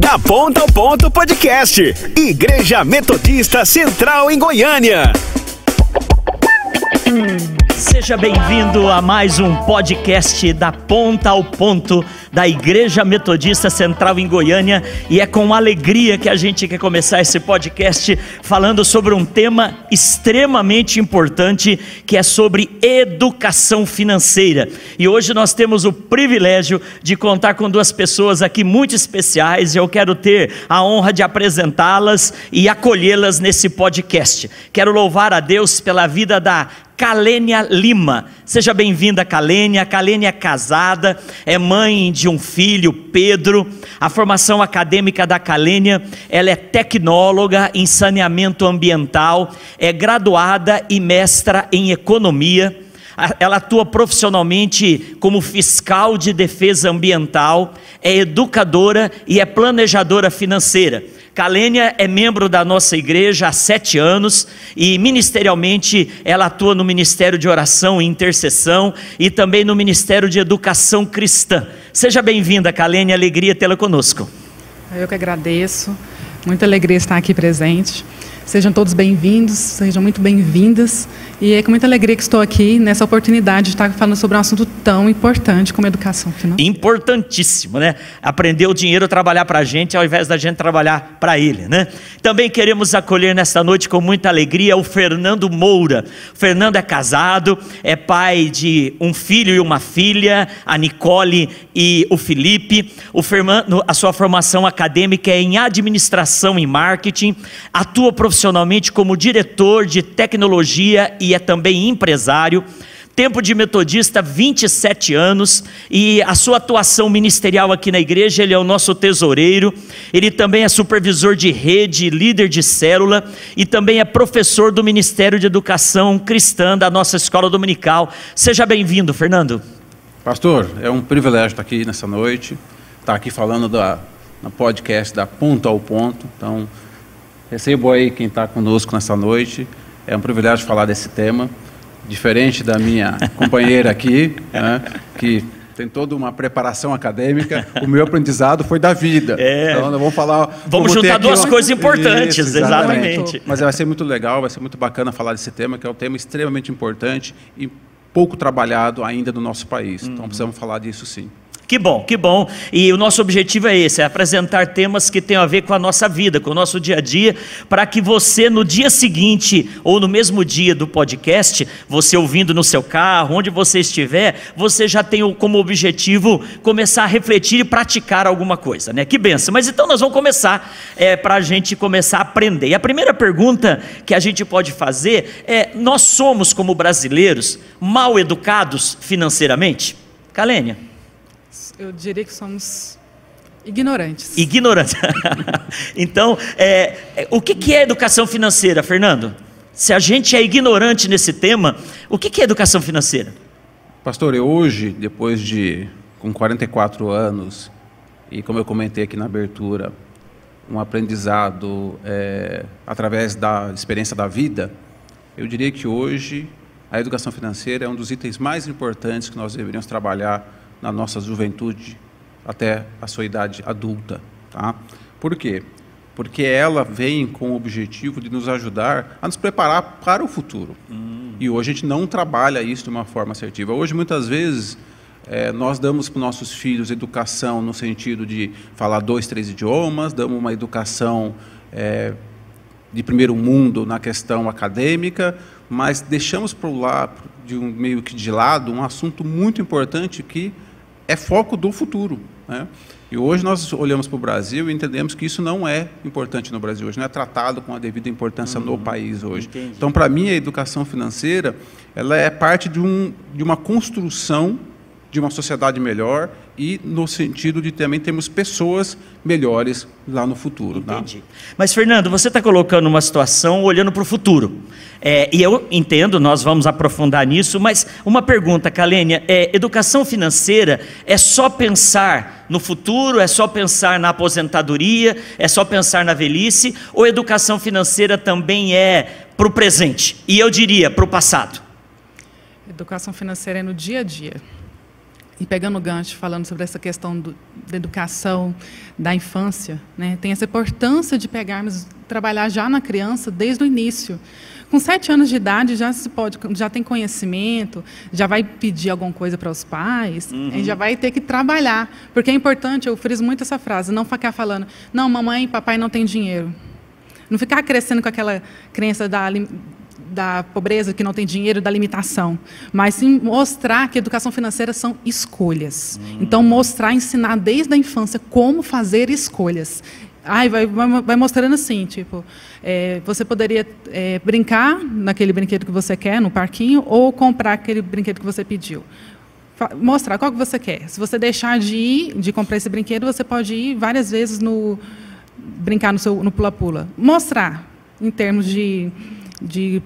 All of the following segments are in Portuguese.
Da Ponta ao Ponto Podcast. Igreja Metodista Central em Goiânia. Seja bem-vindo a mais um podcast da Ponta ao Ponto da Igreja Metodista Central em Goiânia e é com alegria que a gente quer começar esse podcast falando sobre um tema extremamente importante que é sobre educação financeira. E hoje nós temos o privilégio de contar com duas pessoas aqui muito especiais e eu quero ter a honra de apresentá-las e acolhê-las nesse podcast. Quero louvar a Deus pela vida da Calênia Lima. Seja bem-vinda, Calênia. Calênia é casada, é mãe de um filho, Pedro. A formação acadêmica da Calênia, ela é tecnóloga em saneamento ambiental, é graduada e mestra em economia. Ela atua profissionalmente como fiscal de defesa ambiental, é educadora e é planejadora financeira. Kalênia é membro da nossa igreja há sete anos e ministerialmente ela atua no Ministério de Oração e Intercessão e também no Ministério de Educação Cristã. Seja bem-vinda, Kalênia, alegria tê-la conosco. Eu que agradeço, muita alegria estar aqui presente. Sejam todos bem-vindos, sejam muito bem-vindas. E é com muita alegria que estou aqui nessa oportunidade de estar falando sobre um assunto tão importante como educação financeira. Importantíssimo, né? Aprender o dinheiro a trabalhar para a gente ao invés da gente trabalhar para ele, né? Também queremos acolher nesta noite com muita alegria o Fernando Moura. O Fernando é casado, é pai de um filho e uma filha, a Nicole e o Felipe. O Fernando, a sua formação acadêmica é em administração e marketing, atua profissionalmente como diretor de tecnologia e é também empresário. Tempo de metodista, 27 anos, e a sua atuação ministerial aqui na igreja, ele é o nosso tesoureiro, ele também é supervisor de rede, líder de célula, e também é professor do Ministério de Educação Cristã da nossa escola dominical. Seja bem-vindo, Fernando. Pastor, é um privilégio estar aqui nessa noite, estar aqui falando da, podcast da Ponto ao Ponto. Então, recebo aí quem está conosco nessa noite. É um privilégio falar desse tema, diferente da minha companheira aqui, né, que tem toda uma preparação acadêmica. O meu aprendizado foi da vida. É. Então, vamos falar. Vamos juntar duas uma... coisas importantes, Isso, exatamente. exatamente. Mas vai ser muito legal, vai ser muito bacana falar desse tema, que é um tema extremamente importante e pouco trabalhado ainda no nosso país. Então, uhum. precisamos falar disso sim. Que bom, que bom. E o nosso objetivo é esse: é apresentar temas que tenham a ver com a nossa vida, com o nosso dia a dia, para que você, no dia seguinte ou no mesmo dia do podcast, você ouvindo no seu carro, onde você estiver, você já tenha como objetivo começar a refletir e praticar alguma coisa, né? Que benção. Mas então nós vamos começar é, para a gente começar a aprender. E a primeira pergunta que a gente pode fazer é: nós somos, como brasileiros, mal educados financeiramente? Calênia eu diria que somos ignorantes. Ignorantes. então, é, é, o que, que é educação financeira, Fernando? Se a gente é ignorante nesse tema, o que, que é educação financeira? Pastor, eu hoje, depois de com 44 anos, e como eu comentei aqui na abertura, um aprendizado é, através da experiência da vida, eu diria que hoje a educação financeira é um dos itens mais importantes que nós deveríamos trabalhar na nossa juventude até a sua idade adulta. Tá? Por quê? Porque ela vem com o objetivo de nos ajudar a nos preparar para o futuro. Hum. E hoje a gente não trabalha isso de uma forma assertiva. Hoje, muitas vezes, é, nós damos para os nossos filhos educação no sentido de falar dois, três idiomas, damos uma educação é, de primeiro mundo na questão acadêmica, mas deixamos para o lado, de um, meio que de lado, um assunto muito importante que é foco do futuro. Né? E hoje nós olhamos para o Brasil e entendemos que isso não é importante no Brasil hoje, não é tratado com a devida importância uhum, no país hoje. Entendi. Então, para mim, a educação financeira ela é parte de, um, de uma construção de uma sociedade melhor e no sentido de também termos pessoas melhores lá no futuro. Tá? Entendi. Tá? Mas, Fernando, você está colocando uma situação olhando para o futuro. É, e eu entendo, nós vamos aprofundar nisso, mas uma pergunta, Kalênia: é, educação financeira é só pensar no futuro, é só pensar na aposentadoria, é só pensar na velhice, ou educação financeira também é para o presente? E eu diria para o passado. Educação financeira é no dia a dia. E pegando o gancho, falando sobre essa questão do, da educação da infância, né, tem essa importância de pegarmos, trabalhar já na criança desde o início. Com sete anos de idade já se pode, já tem conhecimento, já vai pedir alguma coisa para os pais, uhum. já vai ter que trabalhar, porque é importante. Eu friso muito essa frase, não ficar falando, não, mamãe, papai não tem dinheiro, não ficar crescendo com aquela crença da da pobreza, que não tem dinheiro, da limitação, mas sim mostrar que educação financeira são escolhas. Hum. Então, mostrar, ensinar desde a infância como fazer escolhas. Ai, vai, vai, vai mostrando assim, tipo, é, você poderia é, brincar naquele brinquedo que você quer, no parquinho, ou comprar aquele brinquedo que você pediu. Mostrar qual que você quer. Se você deixar de ir, de comprar esse brinquedo, você pode ir várias vezes no brincar no seu no pula-pula. Mostrar em termos de de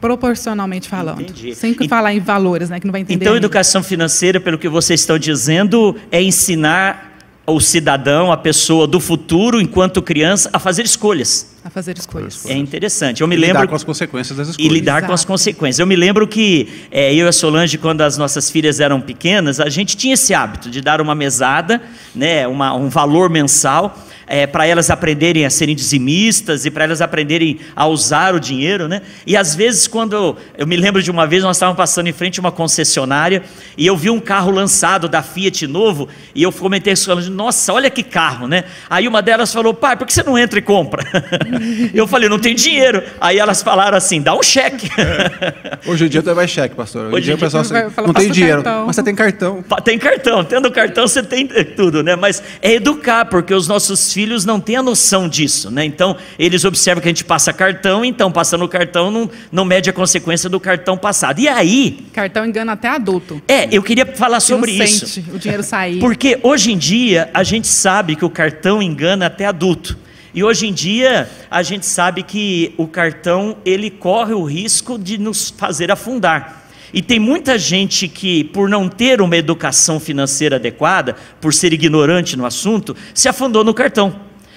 proporcionalmente falando. Entendi. Sem e, falar em valores, né, que não vai entender. Então, educação financeira, pelo que vocês estão dizendo, é ensinar o cidadão, a pessoa do futuro, enquanto criança, a fazer escolhas. A fazer escolhas. É interessante. Eu me e lembro lidar com as consequências das escolhas. E lidar Exato. com as consequências. Eu me lembro que é, eu e a Solange, quando as nossas filhas eram pequenas, a gente tinha esse hábito de dar uma mesada, né, uma, um valor mensal é, para elas aprenderem a serem dizimistas e para elas aprenderem a usar o dinheiro, né? E às vezes, quando eu, eu me lembro de uma vez, nós estávamos passando em frente a uma concessionária e eu vi um carro lançado da Fiat novo e eu comentei isso, nossa, olha que carro, né? Aí uma delas falou, pai, por que você não entra e compra? eu falei, não tem dinheiro. Aí elas falaram assim, dá um cheque. Hoje em dia tu vai cheque, pastor. Hoje, Hoje em dia o pessoal assim, não tem dinheiro, cartão. mas você tem cartão. Tem cartão, tendo cartão você tem tudo, né? Mas é educar, porque os nossos filhos filhos não têm a noção disso, né? Então, eles observam que a gente passa cartão, então, passando o cartão, não, não mede a consequência do cartão passado. E aí. Cartão engana até adulto. É, eu queria falar sobre isso. o dinheiro sair. Porque hoje em dia, a gente sabe que o cartão engana até adulto. E hoje em dia, a gente sabe que o cartão, ele corre o risco de nos fazer afundar. E tem muita gente que, por não ter uma educação financeira adequada, por ser ignorante no assunto, se afundou no cartão.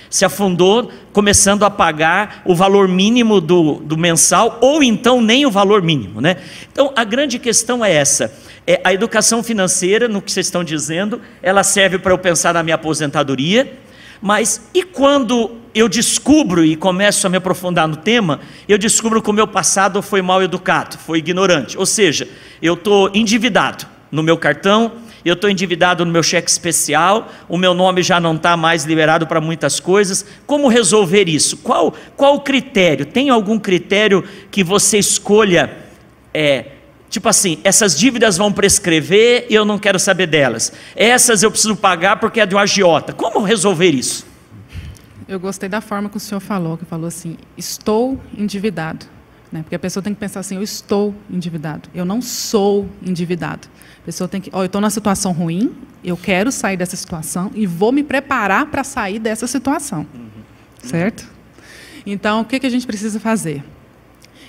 Se afundou começando a pagar o valor mínimo do, do mensal, ou então nem o valor mínimo. Né? Então, a grande questão é essa. É, a educação financeira, no que vocês estão dizendo, ela serve para eu pensar na minha aposentadoria, mas e quando eu descubro e começo a me aprofundar no tema, eu descubro que o meu passado foi mal educado, foi ignorante. Ou seja, eu estou endividado no meu cartão, eu estou endividado no meu cheque especial, o meu nome já não está mais liberado para muitas coisas. Como resolver isso? Qual, qual o critério? Tem algum critério que você escolha? É, Tipo assim, essas dívidas vão prescrever e eu não quero saber delas. Essas eu preciso pagar porque é de um agiota. Como resolver isso? Eu gostei da forma que o senhor falou, que falou assim, estou endividado. Né? Porque a pessoa tem que pensar assim, eu estou endividado. Eu não sou endividado. A pessoa tem que, ó, oh, eu estou numa situação ruim, eu quero sair dessa situação e vou me preparar para sair dessa situação. Uhum. Certo? Então, o que, que a gente precisa fazer?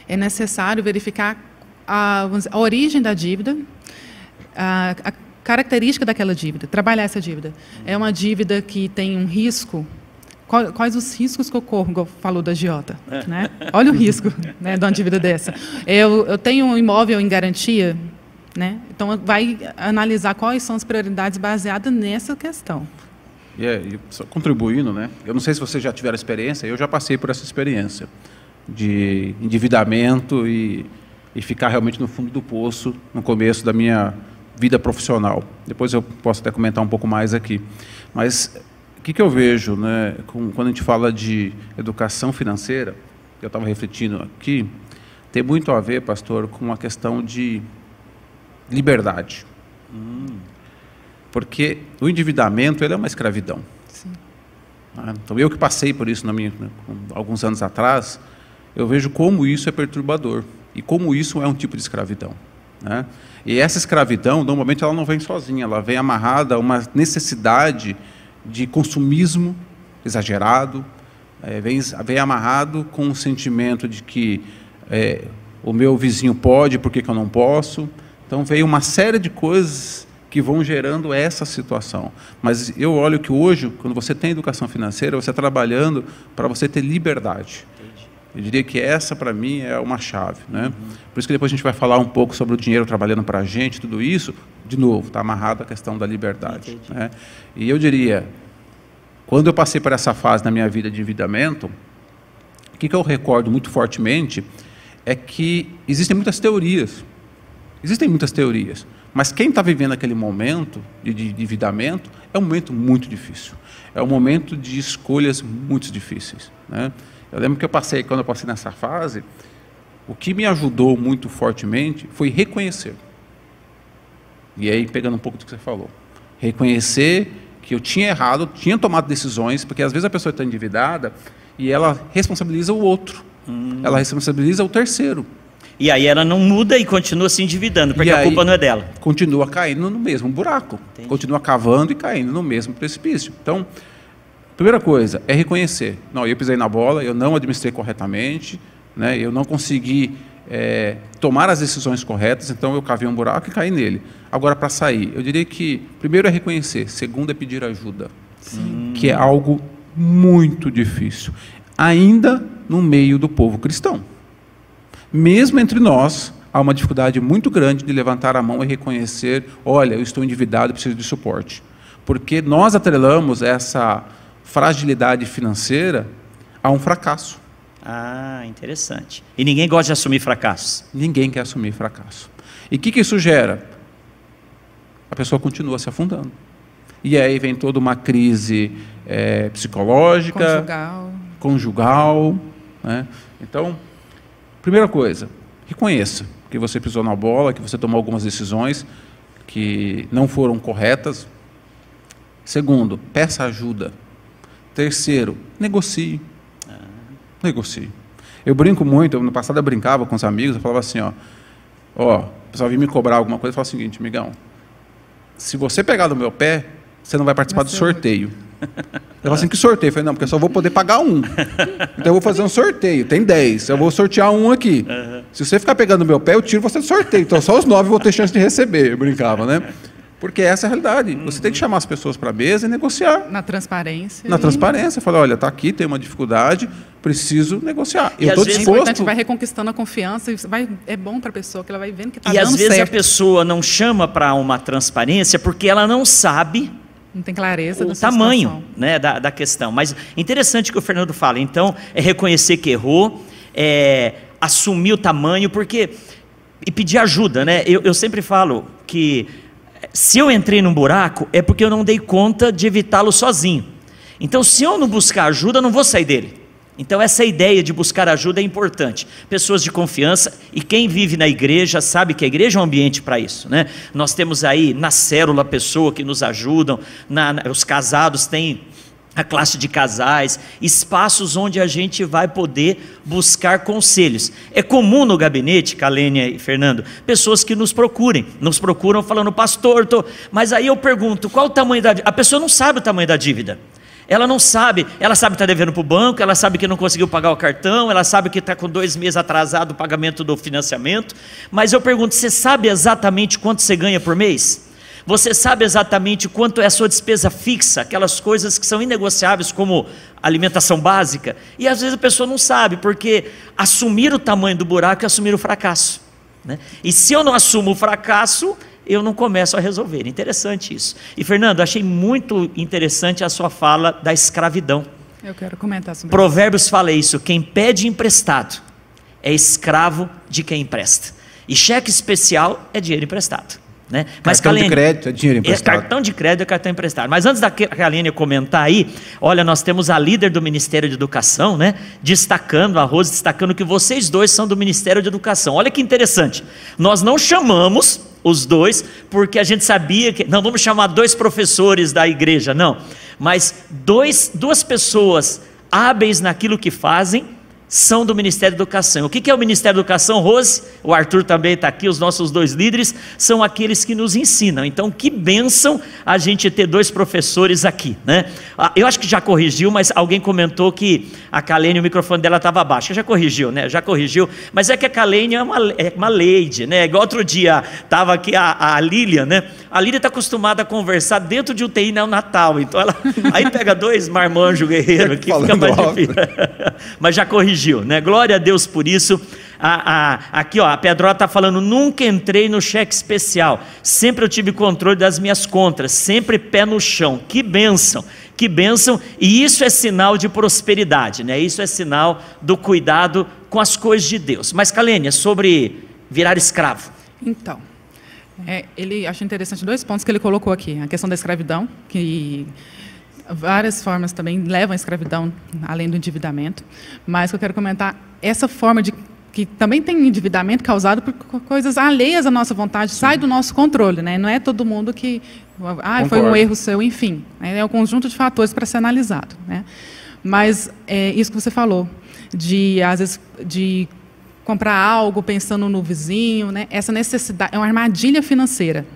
É necessário verificar a, a origem da dívida, a, a, característica daquela dívida, trabalhar essa dívida. É uma dívida que tem um risco. Quais os riscos que ocorrem, como falou da Giota? É. Né? Olha o risco né, de uma dívida dessa. Eu, eu tenho um imóvel em garantia, né? então vai analisar quais são as prioridades baseadas nessa questão. E, é, e só contribuindo, né? Eu não sei se vocês já tiveram experiência, eu já passei por essa experiência de endividamento e e ficar realmente no fundo do poço no começo da minha vida profissional. Depois eu posso até comentar um pouco mais aqui. Mas o que, que eu vejo né, com, quando a gente fala de educação financeira, eu estava refletindo aqui, tem muito a ver, pastor, com a questão de liberdade. Hum. Porque o endividamento ele é uma escravidão. Sim. Ah, então, eu que passei por isso na minha, né, alguns anos atrás, eu vejo como isso é perturbador e como isso é um tipo de escravidão. Né? E essa escravidão, normalmente, ela não vem sozinha, ela vem amarrada a uma necessidade de consumismo exagerado, é, vem, vem amarrado com um sentimento de que é, o meu vizinho pode, por que, que eu não posso? Então, veio uma série de coisas que vão gerando essa situação. Mas eu olho que hoje, quando você tem educação financeira, você está trabalhando para você ter liberdade. Eu diria que essa, para mim, é uma chave. Né? Por isso que depois a gente vai falar um pouco sobre o dinheiro trabalhando para a gente, tudo isso, de novo, está amarrado à questão da liberdade. Né? E eu diria, quando eu passei por essa fase na minha vida de endividamento, o que, que eu recordo muito fortemente é que existem muitas teorias. Existem muitas teorias. Mas quem está vivendo aquele momento de, de endividamento é um momento muito difícil. É um momento de escolhas muito difíceis. Né? Eu lembro que eu passei, quando eu passei nessa fase, o que me ajudou muito fortemente foi reconhecer. E aí, pegando um pouco do que você falou, reconhecer que eu tinha errado, tinha tomado decisões, porque às vezes a pessoa está endividada e ela responsabiliza o outro, hum. ela responsabiliza o terceiro. E aí ela não muda e continua se endividando, porque a culpa não é dela. Continua caindo no mesmo buraco, Entendi. continua cavando e caindo no mesmo precipício. Então, Primeira coisa é reconhecer. Não, eu pisei na bola, eu não administrei corretamente, né, eu não consegui é, tomar as decisões corretas, então eu cavei um buraco e caí nele. Agora, para sair, eu diria que primeiro é reconhecer, segundo é pedir ajuda, Sim. que é algo muito difícil, ainda no meio do povo cristão. Mesmo entre nós, há uma dificuldade muito grande de levantar a mão e reconhecer: olha, eu estou endividado, preciso de suporte. Porque nós atrelamos essa fragilidade financeira a um fracasso. Ah, interessante. E ninguém gosta de assumir fracasso? Ninguém quer assumir fracasso. E o que, que isso gera? A pessoa continua se afundando. E aí vem toda uma crise é, psicológica, conjugal. conjugal né? Então, primeira coisa, reconheça que você pisou na bola, que você tomou algumas decisões que não foram corretas. Segundo, peça ajuda. Terceiro, negocie. Negocie. Eu brinco muito, no passado eu brincava com os amigos, eu falava assim, ó, ó, o pessoal vinha me cobrar alguma coisa, eu falava o seguinte, migão, se você pegar no meu pé, você não vai participar do sorteio. Eu falei assim, que sorteio? Eu falei, não, porque eu só vou poder pagar um. Então eu vou fazer um sorteio, tem dez, eu vou sortear um aqui. Se você ficar pegando meu pé, eu tiro você do sorteio. Então só os nove vão ter chance de receber, eu brincava, né? Porque essa é a realidade. Uhum. Você tem que chamar as pessoas para a mesa e negociar. Na transparência. Na transparência. Falar, olha, está aqui, tem uma dificuldade, preciso negociar. E eu estou disposto. É vai reconquistando a confiança e vai, é bom para a pessoa, que ela vai vendo que está dando certo. E às vezes certo. a pessoa não chama para uma transparência porque ela não sabe não tem clareza o tamanho né, da, da questão. Mas interessante que o Fernando fala. Então, é reconhecer que errou, é assumir o tamanho, porque. E pedir ajuda, né? Eu, eu sempre falo que se eu entrei num buraco, é porque eu não dei conta de evitá-lo sozinho. Então, se eu não buscar ajuda, eu não vou sair dele. Então, essa ideia de buscar ajuda é importante. Pessoas de confiança, e quem vive na igreja sabe que a igreja é um ambiente para isso. Né? Nós temos aí na célula pessoas que nos ajudam, na, na, os casados têm a classe de casais, espaços onde a gente vai poder buscar conselhos. É comum no gabinete, Kalênia e Fernando, pessoas que nos procurem, nos procuram falando, pastor, tô... mas aí eu pergunto, qual o tamanho da A pessoa não sabe o tamanho da dívida. Ela não sabe, ela sabe que está devendo para o banco, ela sabe que não conseguiu pagar o cartão, ela sabe que está com dois meses atrasado o pagamento do financiamento, mas eu pergunto, você sabe exatamente quanto você ganha por mês? Você sabe exatamente quanto é a sua despesa fixa, aquelas coisas que são inegociáveis, como alimentação básica. E às vezes a pessoa não sabe, porque assumir o tamanho do buraco é assumir o fracasso. Né? E se eu não assumo o fracasso, eu não começo a resolver. Interessante isso. E Fernando, achei muito interessante a sua fala da escravidão. Eu quero comentar sobre Provérbios isso. fala isso: quem pede emprestado é escravo de quem empresta. E cheque especial é dinheiro emprestado. Né? Mas cartão de crédito é dinheiro emprestado. É cartão de crédito é cartão emprestado. Mas antes da Kalene comentar aí, olha, nós temos a líder do Ministério de Educação, né? Destacando, a Rose destacando que vocês dois são do Ministério de Educação. Olha que interessante. Nós não chamamos os dois porque a gente sabia que. Não vamos chamar dois professores da igreja, não. Mas dois, duas pessoas hábeis naquilo que fazem são do Ministério da Educação. O que é o Ministério da Educação, Rose? O Arthur também está aqui, os nossos dois líderes são aqueles que nos ensinam. Então, que bênção a gente ter dois professores aqui, né? Ah, eu acho que já corrigiu, mas alguém comentou que a Kalene, o microfone dela estava baixo. Já corrigiu, né? Já corrigiu. Mas é que a Kalene é uma, é uma lady, né? Igual outro dia estava aqui a, a Lília, né? A Lília está acostumada a conversar dentro de UTI Natal. Então, ela aí pega dois marmanjos guerreiros aqui, fica mais difícil. mas já corrigiu corrigiu, né? Glória a Deus por isso. A, a, aqui, ó, a Pedro está falando: nunca entrei no cheque especial, sempre eu tive controle das minhas contas, sempre pé no chão. Que bênção, que bênção, e isso é sinal de prosperidade, né? Isso é sinal do cuidado com as coisas de Deus. Mas, Kalênia, sobre virar escravo. Então, é, ele acho interessante dois pontos que ele colocou aqui: a questão da escravidão, que várias formas também levam à escravidão, além do endividamento. Mas que eu quero comentar essa forma de que também tem endividamento causado por coisas alheias à nossa vontade, Sim. sai do nosso controle, né? Não é todo mundo que, ah, foi um erro seu, enfim, né? é um conjunto de fatores para ser analisado, né? Mas é isso que você falou, de às vezes de comprar algo pensando no vizinho, né? Essa necessidade é uma armadilha financeira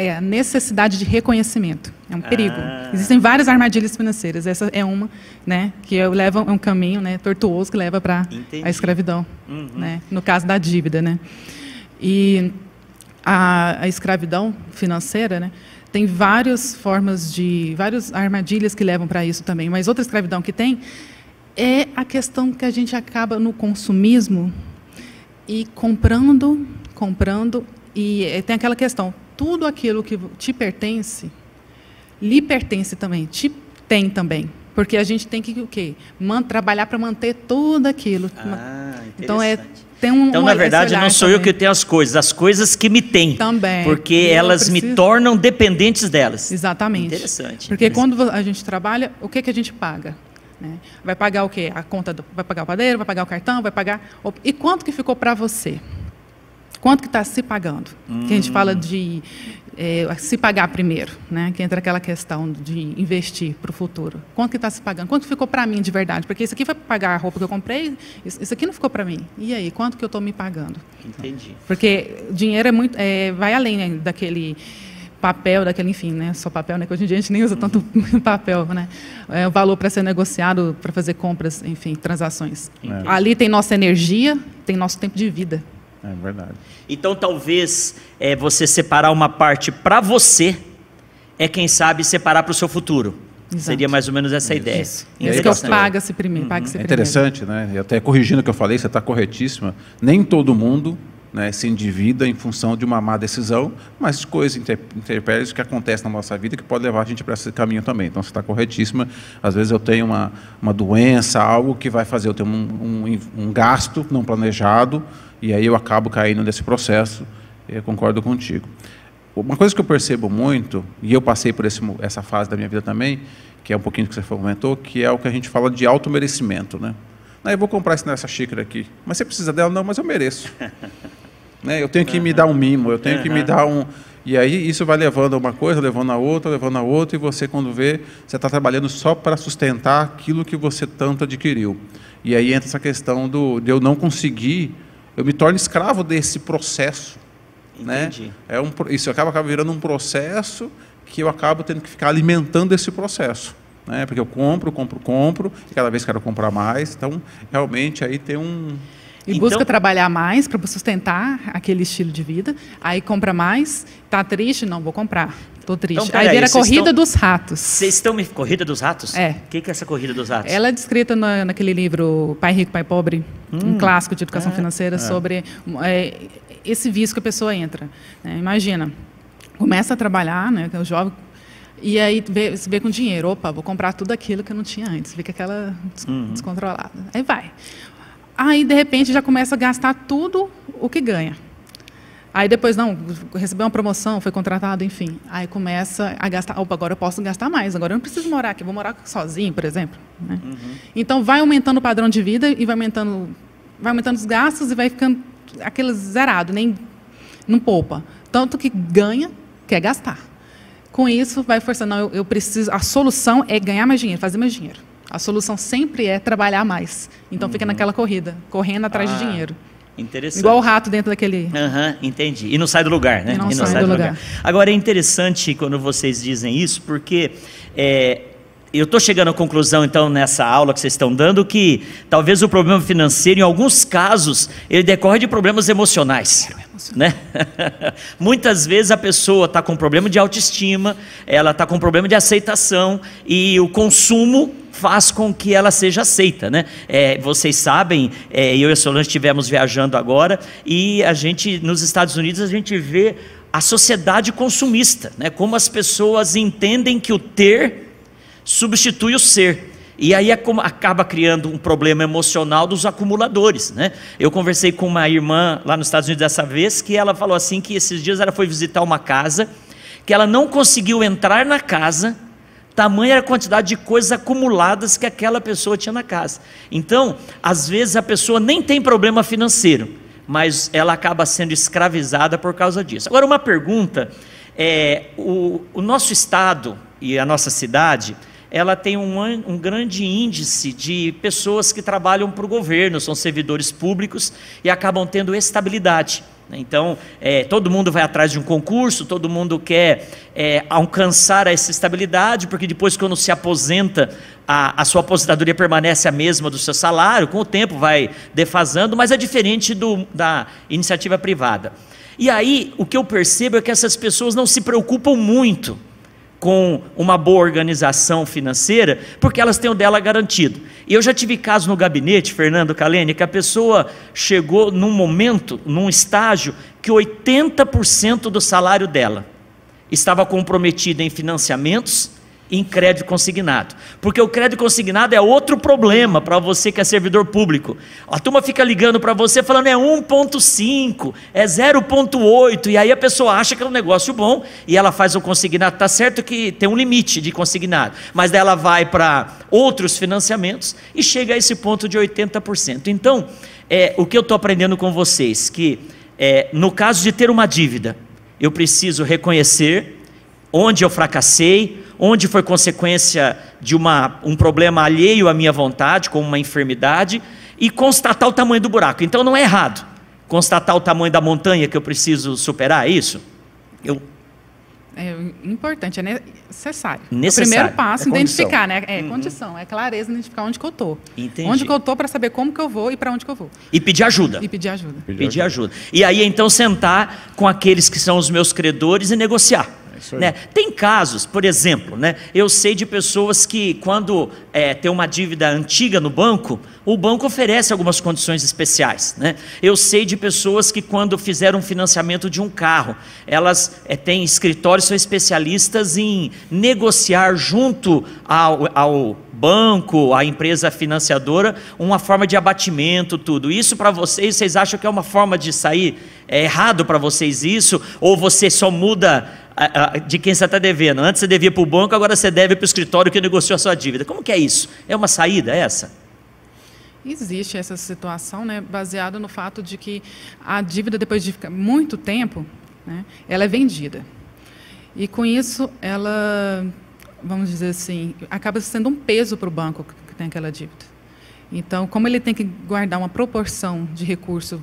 é a necessidade de reconhecimento. É um perigo. Ah. Existem várias armadilhas financeiras. Essa é uma, né, que leva um caminho, né, tortuoso que leva para a escravidão, uhum. né, no caso da dívida, né. E a, a escravidão financeira, né, tem várias formas de, várias armadilhas que levam para isso também. Mas outra escravidão que tem é a questão que a gente acaba no consumismo e comprando, comprando e eh, tem aquela questão tudo aquilo que te pertence, lhe pertence também, te tem também. Porque a gente tem que o quê? Man, trabalhar para manter tudo aquilo. Ah, então é tem um, então, na verdade, não sou também. eu que tenho as coisas, as coisas que me têm. Também. Porque elas preciso... me tornam dependentes delas. Exatamente. Interessante. Porque interessante. quando a gente trabalha, o que, que a gente paga? Né? Vai pagar o quê? A conta do, vai pagar o padeiro, vai pagar o cartão, vai pagar. E quanto que ficou para você? Quanto que está se pagando? Hum. Que a gente fala de é, se pagar primeiro, né? Que entra aquela questão de investir para o futuro. Quanto que está se pagando? Quanto ficou para mim de verdade? Porque isso aqui foi pagar a roupa que eu comprei, isso, isso aqui não ficou para mim. E aí, quanto que eu estou me pagando? Entendi. Porque dinheiro é muito, é, vai além né, daquele papel, daquele, enfim, né? Só papel, né? Que hoje em dia a gente nem usa tanto uhum. papel, né? É o valor para ser negociado, para fazer compras, enfim, transações. É. Ali tem nossa energia, tem nosso tempo de vida. É verdade. Então, talvez é, você separar uma parte para você é, quem sabe, separar para o seu futuro. Exato. Seria mais ou menos essa Isso. ideia. Isso. Isso que paga-se primeiro. Uhum. Paga é interessante, né? E até corrigindo o que eu falei, você está corretíssima. Nem todo mundo né, se endivida em função de uma má decisão, mas coisas intempéries que acontecem na nossa vida que pode levar a gente para esse caminho também. Então, você está corretíssima. Às vezes eu tenho uma, uma doença, algo que vai fazer eu ter um, um, um gasto não planejado, e aí eu acabo caindo nesse processo. Eu concordo contigo. Uma coisa que eu percebo muito, e eu passei por esse, essa fase da minha vida também, que é um pouquinho do que você comentou, que é o que a gente fala de auto-merecimento. Né? Não, eu vou comprar essa xícara aqui. Mas você precisa dela? Não, mas eu mereço. né? Eu tenho que uhum. me dar um mimo, eu tenho uhum. que me dar um... E aí isso vai levando a uma coisa, levando a outra, levando a outra, e você, quando vê, você está trabalhando só para sustentar aquilo que você tanto adquiriu. E aí entra essa questão do, de eu não conseguir eu me torno escravo desse processo. Né? Entendi. Né? É um, isso acaba, acaba virando um processo que eu acabo tendo que ficar alimentando esse processo. Né? Porque eu compro, compro, compro, e cada vez quero comprar mais. Então, realmente, aí tem um, e então, busca trabalhar mais para sustentar aquele estilo de vida. Aí compra mais, tá triste, não vou comprar. Tô triste. Então, aí a corrida estão, dos ratos. Vocês estão me corrida dos ratos? É. O que, que é essa corrida dos ratos? Ela é descrita na, naquele livro Pai Rico, Pai Pobre, hum, um clássico de educação é, financeira é. sobre é, esse vício que a pessoa entra. Né? Imagina, começa a trabalhar, né? O jovem e aí vê, você vê com dinheiro, opa, vou comprar tudo aquilo que eu não tinha antes, fica aquela uhum. descontrolada. Aí vai. Aí, de repente, já começa a gastar tudo o que ganha. Aí depois, não, recebeu uma promoção, foi contratado, enfim. Aí começa a gastar, opa, agora eu posso gastar mais, agora eu não preciso morar aqui, vou morar sozinho, por exemplo. Né? Uhum. Então vai aumentando o padrão de vida e vai aumentando, vai aumentando os gastos e vai ficando aquele zerado, nem não poupa. Tanto que ganha, quer gastar. Com isso, vai forçando, não, eu, eu preciso, a solução é ganhar mais dinheiro, fazer mais dinheiro. A solução sempre é trabalhar mais. Então uhum. fica naquela corrida, correndo atrás ah, de dinheiro. Interessante. Igual o rato dentro daquele. Aham, uhum, entendi. E não sai do lugar, né? E não, e não sai, sai, do, lugar. lugar. Agora é interessante quando vocês dizem isso, porque é, eu estou chegando à conclusão, então, nessa aula que vocês estão dando, que talvez o problema financeiro, em alguns casos, ele decorre de problemas emocionais. Né? Muitas vezes a pessoa está com problema de autoestima, ela está com problema de aceitação, e o consumo faz com que ela seja aceita, né? É, vocês sabem, é, eu e a Solange estivemos viajando agora e a gente nos Estados Unidos a gente vê a sociedade consumista, né? Como as pessoas entendem que o ter substitui o ser. E aí é acaba criando um problema emocional dos acumuladores. Né? Eu conversei com uma irmã lá nos Estados Unidos dessa vez, que ela falou assim que esses dias ela foi visitar uma casa, que ela não conseguiu entrar na casa, tamanha era a quantidade de coisas acumuladas que aquela pessoa tinha na casa. Então, às vezes a pessoa nem tem problema financeiro, mas ela acaba sendo escravizada por causa disso. Agora, uma pergunta: é, o, o nosso estado e a nossa cidade ela tem um, um grande índice de pessoas que trabalham para o governo, são servidores públicos e acabam tendo estabilidade. Né? Então, é, todo mundo vai atrás de um concurso, todo mundo quer é, alcançar essa estabilidade, porque depois, quando se aposenta, a, a, sua aposentadoria permanece a mesma do seu salário, com o tempo vai defasando, mas é diferente do, da iniciativa privada. E aí, o que eu percebo é que essas pessoas não se preocupam muito com uma boa organização financeira, porque elas têm o dela garantido. E eu já tive casos no gabinete, Fernando Calene, que a pessoa chegou num momento, num estágio, que 80% do salário dela estava comprometido em financiamentos em crédito consignado. Porque o crédito consignado é outro problema para você que é servidor público. A turma fica ligando para você falando é 1.5, é 0.8 e aí a pessoa acha que é um negócio bom e ela faz o consignado. Tá certo que tem um limite de consignado, mas ela vai para outros financiamentos e chega a esse ponto de 80%. Então, é, o que eu estou aprendendo com vocês que é, no caso de ter uma dívida, eu preciso reconhecer onde eu fracassei, onde foi consequência de uma, um problema alheio à minha vontade, como uma enfermidade, e constatar o tamanho do buraco. Então não é errado constatar o tamanho da montanha que eu preciso superar, é isso? Eu é importante, é necessário. necessário. O primeiro passo, é identificar, né? É uhum. condição, é clareza, identificar onde que eu estou. Onde que eu estou para saber como que eu vou e para onde que eu vou. E pedir ajuda. E pedir ajuda. Pedir, pedir ajuda. ajuda. E aí então sentar com aqueles que são os meus credores e negociar. Né? Tem casos, por exemplo, né? eu sei de pessoas que, quando é, tem uma dívida antiga no banco, o banco oferece algumas condições especiais. Né? Eu sei de pessoas que, quando fizeram um financiamento de um carro, elas é, têm escritórios, são especialistas em negociar junto ao, ao banco, a empresa financiadora, uma forma de abatimento, tudo. Isso para vocês, vocês acham que é uma forma de sair? É errado para vocês isso? Ou você só muda de quem você está devendo? Antes você devia para o banco, agora você deve para o escritório que negociou a sua dívida. Como que é isso? É uma saída essa? Existe essa situação, né, baseada no fato de que a dívida, depois de muito tempo, né, ela é vendida. E com isso, ela vamos dizer assim, acaba sendo um peso para o banco que tem aquela dívida. Então, como ele tem que guardar uma proporção de recurso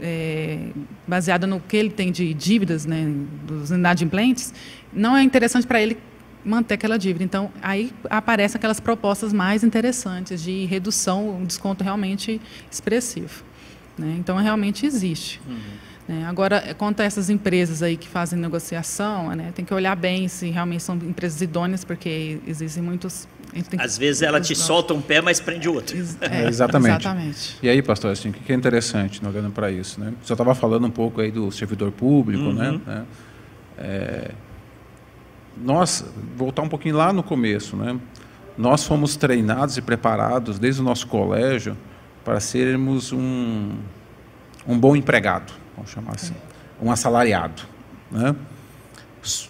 é, baseada no que ele tem de dívidas, né, dos inadimplentes, não é interessante para ele manter aquela dívida. Então, aí aparecem aquelas propostas mais interessantes de redução, um desconto realmente expressivo. Né? Então, realmente existe. Uhum. Né? Agora, quanto a essas empresas aí que fazem negociação, né, tem que olhar bem se realmente são empresas idôneas, porque existem muitos. Às vezes ela te solta um pé, mas prende o outro. É, exatamente. exatamente. E aí, pastor, assim, o que é interessante olhando para isso? Né? Você estava falando um pouco aí do servidor público, né? uhum. né? É, nós, voltar um pouquinho lá no começo, né? nós fomos treinados e preparados desde o nosso colégio para sermos um, um bom empregado vamos chamar assim, um assalariado. Né?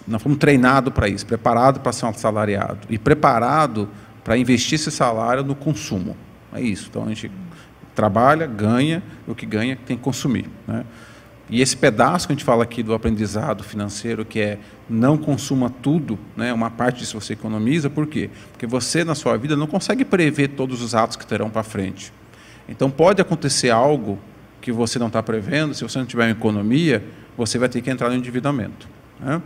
Nós fomos treinados para isso, preparados para ser um assalariado e preparado para investir esse salário no consumo. É isso. Então a gente trabalha, ganha, o que ganha tem que consumir. Né? E esse pedaço que a gente fala aqui do aprendizado financeiro, que é não consuma tudo, né? uma parte disso você economiza, por quê? Porque você, na sua vida, não consegue prever todos os atos que terão para frente. Então, pode acontecer algo que você não está prevendo, se você não tiver uma economia, você vai ter que entrar no endividamento. Né?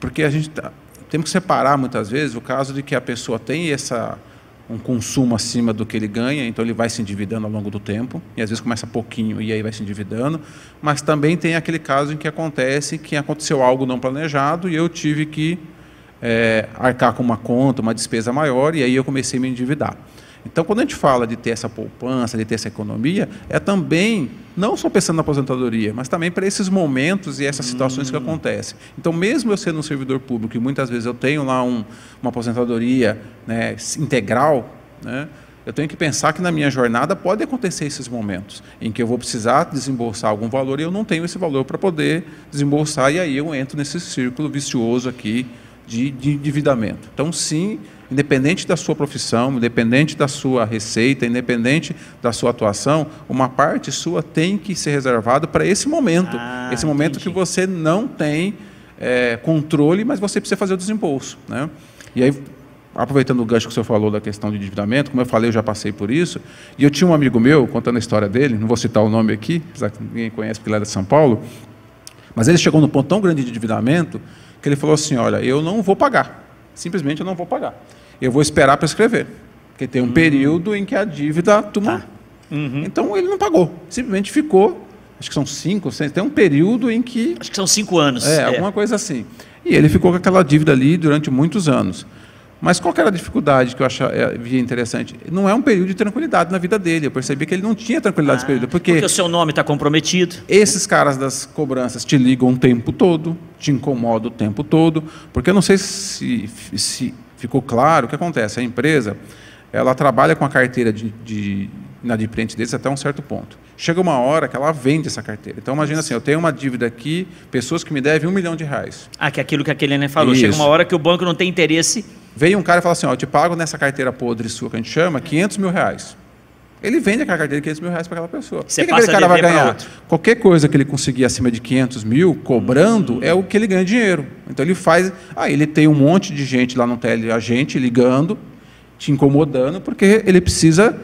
Porque a gente tá, temos que separar muitas vezes o caso de que a pessoa tem essa um consumo acima do que ele ganha, então ele vai se endividando ao longo do tempo, e às vezes começa pouquinho e aí vai se endividando, mas também tem aquele caso em que acontece que aconteceu algo não planejado e eu tive que é, arcar com uma conta, uma despesa maior, e aí eu comecei a me endividar. Então, quando a gente fala de ter essa poupança, de ter essa economia, é também, não só pensando na aposentadoria, mas também para esses momentos e essas situações hum. que acontecem. Então, mesmo eu sendo um servidor público, e muitas vezes eu tenho lá um, uma aposentadoria né, integral, né, eu tenho que pensar que na minha jornada pode acontecer esses momentos em que eu vou precisar desembolsar algum valor e eu não tenho esse valor para poder desembolsar, e aí eu entro nesse círculo vicioso aqui de, de endividamento. Então, sim, independente da sua profissão, independente da sua receita, independente da sua atuação, uma parte sua tem que ser reservada para esse momento. Ah, esse momento entendi. que você não tem é, controle, mas você precisa fazer o desembolso. Né? E aí, aproveitando o gancho que o senhor falou da questão de endividamento, como eu falei, eu já passei por isso, e eu tinha um amigo meu, contando a história dele, não vou citar o nome aqui, apesar que ninguém conhece porque ele era de São Paulo, mas ele chegou num ponto tão grande de endividamento que ele falou assim, olha, eu não vou pagar, simplesmente eu não vou pagar, eu vou esperar para escrever, porque tem um uhum. período em que a dívida toma... Tá. Uhum. Então ele não pagou, simplesmente ficou, acho que são cinco, seis, tem um período em que... Acho que são cinco anos. É, é. alguma coisa assim. E ele ficou com aquela dívida ali durante muitos anos. Mas qual era a dificuldade que eu achava, eh, via interessante? Não é um período de tranquilidade na vida dele. Eu percebi que ele não tinha tranquilidade ah, nesse período. Porque, porque o seu nome está comprometido. Esses caras das cobranças te ligam o tempo todo, te incomodam o tempo todo. Porque eu não sei se, se ficou claro o que acontece. A empresa ela trabalha com a carteira de, de inadimplente deles até um certo ponto. Chega uma hora que ela vende essa carteira. Então, imagina assim, eu tenho uma dívida aqui, pessoas que me devem um milhão de reais. Ah, que é aquilo que aquele Helena falou. Isso. Chega uma hora que o banco não tem interesse Veio um cara e falou assim: ó, eu te pago nessa carteira podre sua que a gente chama 500 mil reais. Ele vende aquela carteira de 500 mil reais para aquela pessoa. Você o que, que aquele cara vai ganhar? Qualquer coisa que ele conseguir acima de 500 mil cobrando hum. é o que ele ganha dinheiro. Então ele faz. Ah, ele tem um monte de gente lá no teleagente ligando, te incomodando, porque ele precisa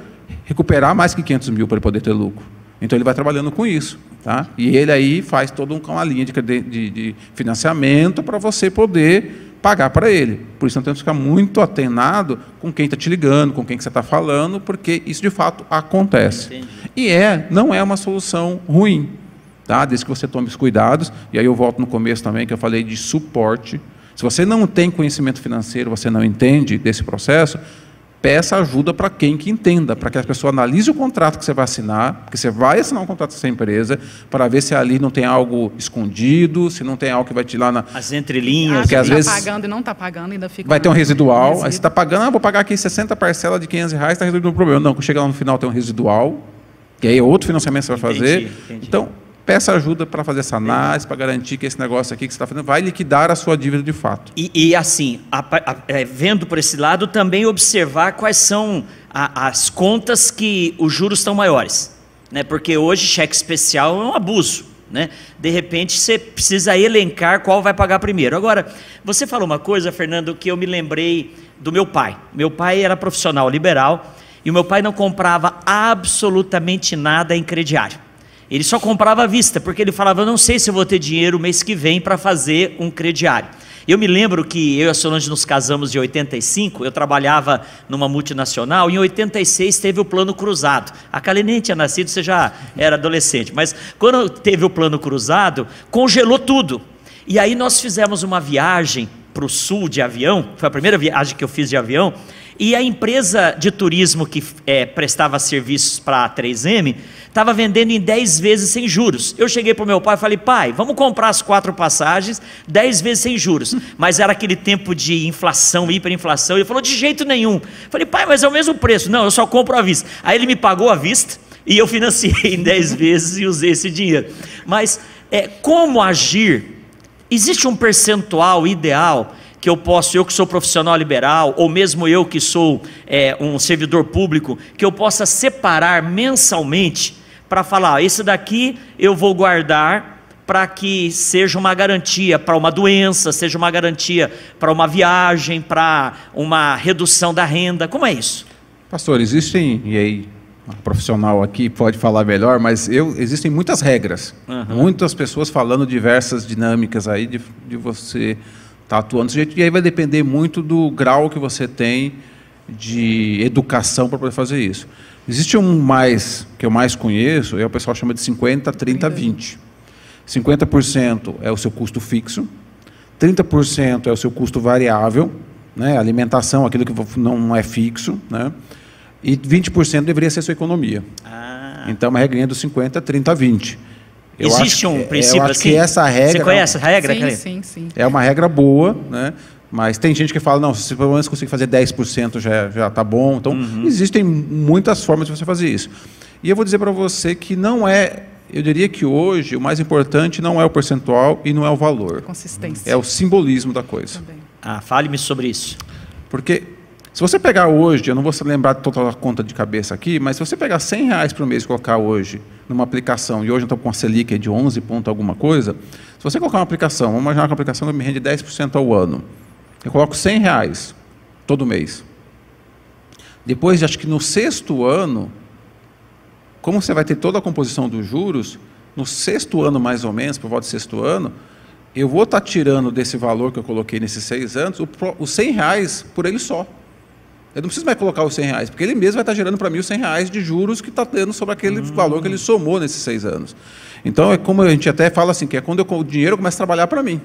recuperar mais que 500 mil para poder ter lucro. Então ele vai trabalhando com isso. Tá? E ele aí faz toda uma linha de, de, de financiamento para você poder pagar para ele. Por isso, nós temos que ficar muito atenado com quem está te ligando, com quem que você está falando, porque isso de fato acontece. Entendi. E é, não é uma solução ruim, tá? desde que você tome os cuidados. E aí eu volto no começo também, que eu falei de suporte. Se você não tem conhecimento financeiro, você não entende desse processo, peça ajuda para quem que entenda, para que a pessoa analise o contrato que você vai assinar, porque você vai assinar um contrato com essa empresa, para ver se ali não tem algo escondido, se não tem algo que vai te lá na... As entrelinhas. Porque às tá vezes... pagando e não está pagando, ainda fica... Vai ter um residual, aí você está pagando, ah, vou pagar aqui 60 parcelas de 500 reais, está resolvendo o problema. Não, quando chega lá no final tem um residual, e aí é outro financiamento que você vai fazer. Entendi, entendi. Então, peça ajuda para fazer essa análise, para garantir que esse negócio aqui que você está fazendo vai liquidar a sua dívida de fato. E, e assim, a, a, é, vendo por esse lado, também observar quais são a, as contas que os juros estão maiores. Né? Porque hoje cheque especial é um abuso. Né? De repente você precisa elencar qual vai pagar primeiro. Agora, você falou uma coisa, Fernando, que eu me lembrei do meu pai. Meu pai era profissional liberal e o meu pai não comprava absolutamente nada em crediário. Ele só comprava à vista, porque ele falava: Eu não sei se eu vou ter dinheiro mês que vem para fazer um crediário. Eu me lembro que eu e a Solange nos casamos em 85, eu trabalhava numa multinacional, e em 86 teve o plano cruzado. A Kali nem tinha nascido, você já era adolescente, mas quando teve o plano cruzado, congelou tudo. E aí nós fizemos uma viagem para o sul de avião, foi a primeira viagem que eu fiz de avião, e a empresa de turismo que é, prestava serviços para a 3M estava vendendo em 10 vezes sem juros. Eu cheguei para o meu pai e falei, pai, vamos comprar as quatro passagens, 10 vezes sem juros. Mas era aquele tempo de inflação, hiperinflação. Ele falou, de jeito nenhum. Falei, pai, mas é o mesmo preço. Não, eu só compro à vista. Aí ele me pagou à vista e eu financiei em 10 vezes e usei esse dinheiro. Mas é, como agir? Existe um percentual ideal que eu posso, eu que sou profissional liberal, ou mesmo eu que sou é, um servidor público, que eu possa separar mensalmente para falar: esse daqui eu vou guardar para que seja uma garantia para uma doença, seja uma garantia para uma viagem, para uma redução da renda. Como é isso? Pastor, existem, e aí um profissional aqui pode falar melhor, mas eu, existem muitas regras, uhum. muitas pessoas falando diversas dinâmicas aí de, de você está atuando desse jeito. E aí vai depender muito do grau que você tem de educação para poder fazer isso. Existe um mais, que eu mais conheço, é o pessoal chama de 50, 30, 20. 50% é o seu custo fixo, 30% é o seu custo variável, né? alimentação, aquilo que não é fixo, né? e 20% deveria ser a sua economia. Ah, Então, uma regrinha dos 50, 30, 20. Eu existe acho um princípio eu acho assim? que essa regra Você conhece a regra, sim, sim, sim. é uma regra boa, né? Mas tem gente que fala, não, se pelo menos conseguir fazer 10% já já tá bom. Então, Uhum. existem muitas formas de você fazer isso. E eu vou dizer para você que não é, eu diria que hoje o mais importante não é o percentual e não é o valor. Consistência. É o simbolismo da coisa. também. Ah, fale-me sobre isso. Porque se você pegar hoje, eu não vou se lembrar de toda a conta de cabeça aqui, mas se você pegar 100 reais por mês e colocar hoje numa aplicação, e hoje eu estou com uma Selic de 11 ponto alguma coisa, se você colocar uma aplicação, vamos imaginar que uma aplicação que me rende 10% ao ano, eu coloco 100 reais todo mês. Depois, acho que no sexto ano, como você vai ter toda a composição dos juros, no sexto ano mais ou menos, por volta do sexto ano, eu vou estar tirando desse valor que eu coloquei nesses seis anos, os 100 reais por ele só. Eu não preciso mais colocar os 100 reais, porque ele mesmo vai estar gerando para mim os 100 reais de juros que está tendo sobre aquele valor que ele somou nesses seis anos. Então, é como a gente até fala assim, que é quando eu, o dinheiro começa a trabalhar para mim.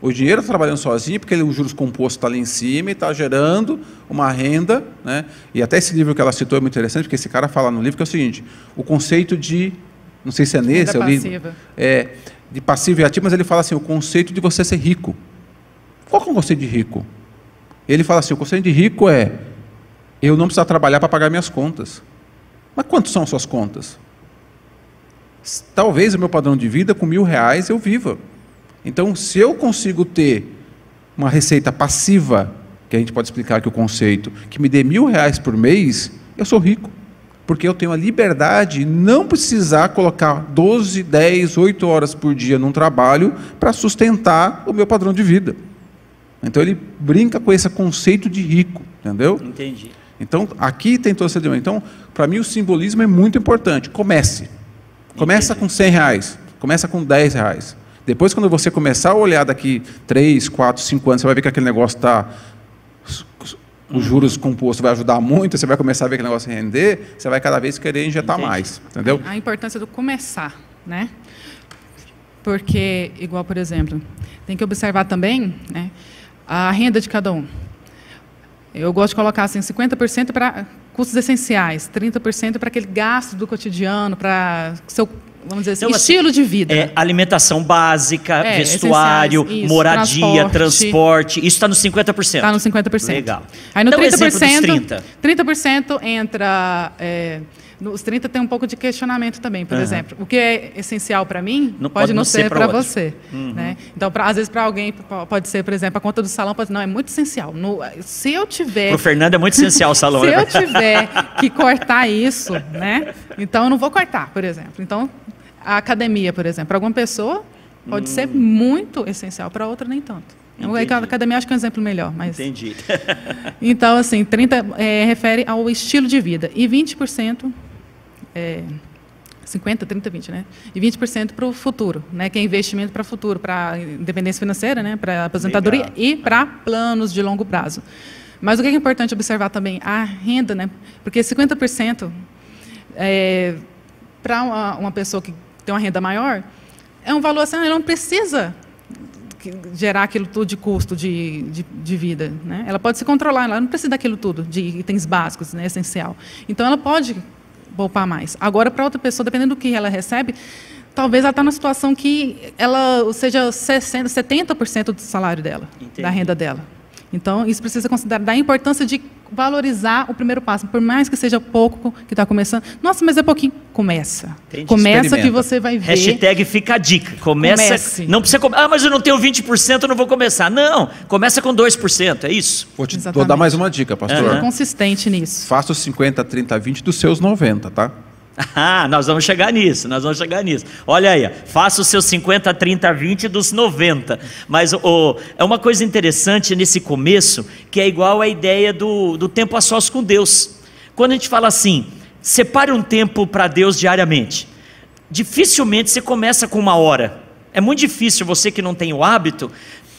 O dinheiro está trabalhando sozinho, porque o juros composto está ali em cima e está gerando uma renda. Né? E até esse livro que ela citou é muito interessante, porque esse cara fala no livro que é o seguinte, o conceito de, não sei se é nesse, Renda eu li, passiva. é, de passivo e ativo, mas ele fala assim, o conceito de você ser rico. Qual que é o conceito de rico? Ele fala assim, o conceito de rico é, eu não precisar trabalhar para pagar minhas contas. Mas quanto são as suas contas? Talvez o meu padrão de vida, com mil reais, eu viva. Então, se eu consigo ter uma receita passiva, que a gente pode explicar aqui o conceito, que me dê mil reais por mês, eu sou rico. Porque eu tenho a liberdade de não precisar colocar 12, 10, 8 horas por dia num trabalho para sustentar o meu padrão de vida. Então ele brinca com esse conceito de rico, entendeu? Entendi. Então aqui tem todo esse elemento. Então, para mim o simbolismo é muito importante. Comece. Começa Entendi. com 100 reais, começa com 10 reais. Depois, quando você começar a olhar daqui 3, 4, 5 anos, você vai ver que aquele negócio está. Os juros compostos vai ajudar muito, você vai começar a ver que o negócio render, você vai cada vez querer injetar Entendi. mais. Entendeu? A importância do começar, né? Porque, igual, por exemplo, tem que observar também né, a renda de cada um. Eu gosto de colocar assim, 50% para custos essenciais, 30% para aquele gasto do cotidiano, para seu, vamos dizer assim, Então, assim, estilo de vida. É alimentação básica, É, vestuário, isso, moradia, transporte. transporte. Isso está no 50%. Está no 50%. Legal. Aí no dos 30%, 30. 30% entra. É, nos 30 tem um pouco de questionamento também. Por Aham. exemplo, o que é essencial para mim Não pode, pode não ser para você. Né? Então, pra, às vezes, para alguém, pode ser, por exemplo, a conta do salão, pode, não, é muito essencial. No- se eu tiver. Para o Fernando é muito essencial o salão. Se né? eu tiver que cortar isso, né? Então eu não vou cortar, por exemplo. Então, a academia, por exemplo, para alguma pessoa pode ser muito essencial, para outra nem tanto. Então, a Hum. Entendi. academia acho que é um exemplo melhor, mas Entendi. então, assim, 30 é, refere ao estilo de vida. E 20%, é, 50, 30, 20, né? E 20% para o futuro, né? Que é investimento para o futuro, para independência financeira, né? Para aposentadoria Legal. e para planos de longo prazo. Mas o que é importante observar também? A renda, né? Porque 50% é, para uma, uma pessoa que tem uma renda maior, é um valor assim, ela não precisa gerar aquilo tudo de custo de, de, de vida. Né? Ela pode se controlar, ela não precisa daquilo tudo, de itens básicos, né, essencial. Então, ela pode poupar mais. Agora, para outra pessoa, dependendo do que ela recebe, talvez ela está numa situação que ela seja 60, 70% do salário dela, Entendi. da renda dela. Então, isso precisa considerar da importância de valorizar o primeiro passo, por mais que seja pouco que está começando. Nossa, mas é pouquinho. Começa. Entendi. Começa que você vai ver. Hashtag fica a dica. Começa. Comece. Não precisa começar. Ah, mas eu não tenho 20%, eu não vou começar. Não, começa com 2%, é isso. Vou te vou dar mais uma dica, pastor. Seja Aham. consistente nisso. Faça os 50, 30, 20 dos seus 90, tá? Ah, nós vamos chegar nisso, nós vamos chegar nisso. Olha aí, faça os seus 50, 30, 20 dos 90. Mas o, é uma coisa interessante nesse começo, que é igual a ideia do, do tempo a sós com Deus. Quando a gente fala assim, separe um tempo para Deus diariamente. Dificilmente você começa com uma hora. É muito difícil você que não tem o hábito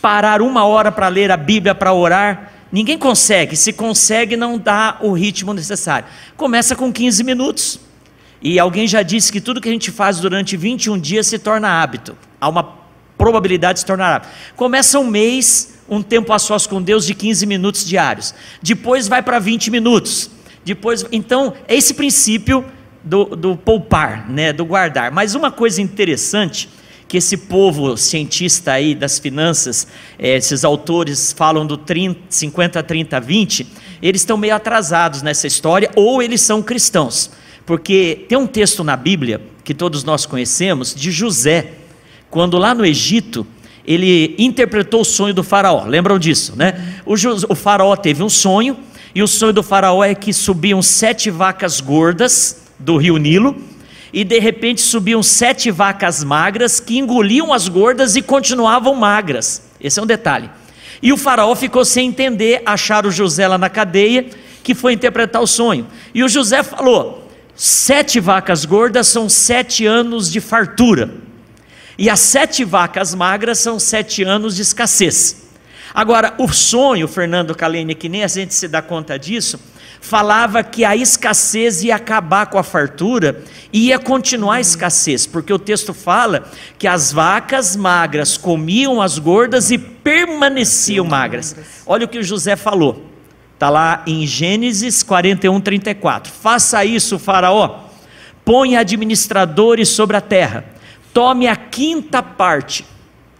parar uma hora para ler a Bíblia, para orar. Ninguém consegue. Se consegue, não dá o ritmo necessário. Começa com 15 minutos. E alguém já disse que tudo que a gente faz durante 21 dias se torna hábito. Há uma probabilidade se tornar hábito. Começa um mês, um tempo a sós com Deus de 15 minutos diários. Depois vai para 20 minutos. Depois, então, é esse princípio do, do poupar, né, do guardar. Mas uma coisa interessante que esse povo cientista aí das finanças, eh, esses autores falam do 30, 50, 30, 20, eles estão meio atrasados nessa história, ou eles são cristãos. Porque tem um texto na Bíblia, que todos nós conhecemos, de José, quando lá no Egito, ele interpretou o sonho do faraó, lembram disso, né? O, o faraó teve um sonho, e o sonho do faraó é que subiam sete vacas gordas do rio Nilo, e de repente subiam sete vacas magras que engoliam as gordas e continuavam magras. Esse é um detalhe. E o faraó ficou sem entender, acharam José lá na cadeia, que foi interpretar o sonho. E o José falou: sete vacas gordas são sete anos de fartura, e as sete vacas magras são sete anos de escassez. Agora, o sonho, Fernando Calene, que nem a gente se dá conta disso, falava que a escassez ia acabar com a fartura e ia continuar a escassez, porque o texto fala que as vacas magras comiam as gordas e permaneciam magras. Olha o que o José falou, está lá em Gênesis 41, 34. Faça isso, Faraó, ponha administradores sobre a terra, tome a quinta parte.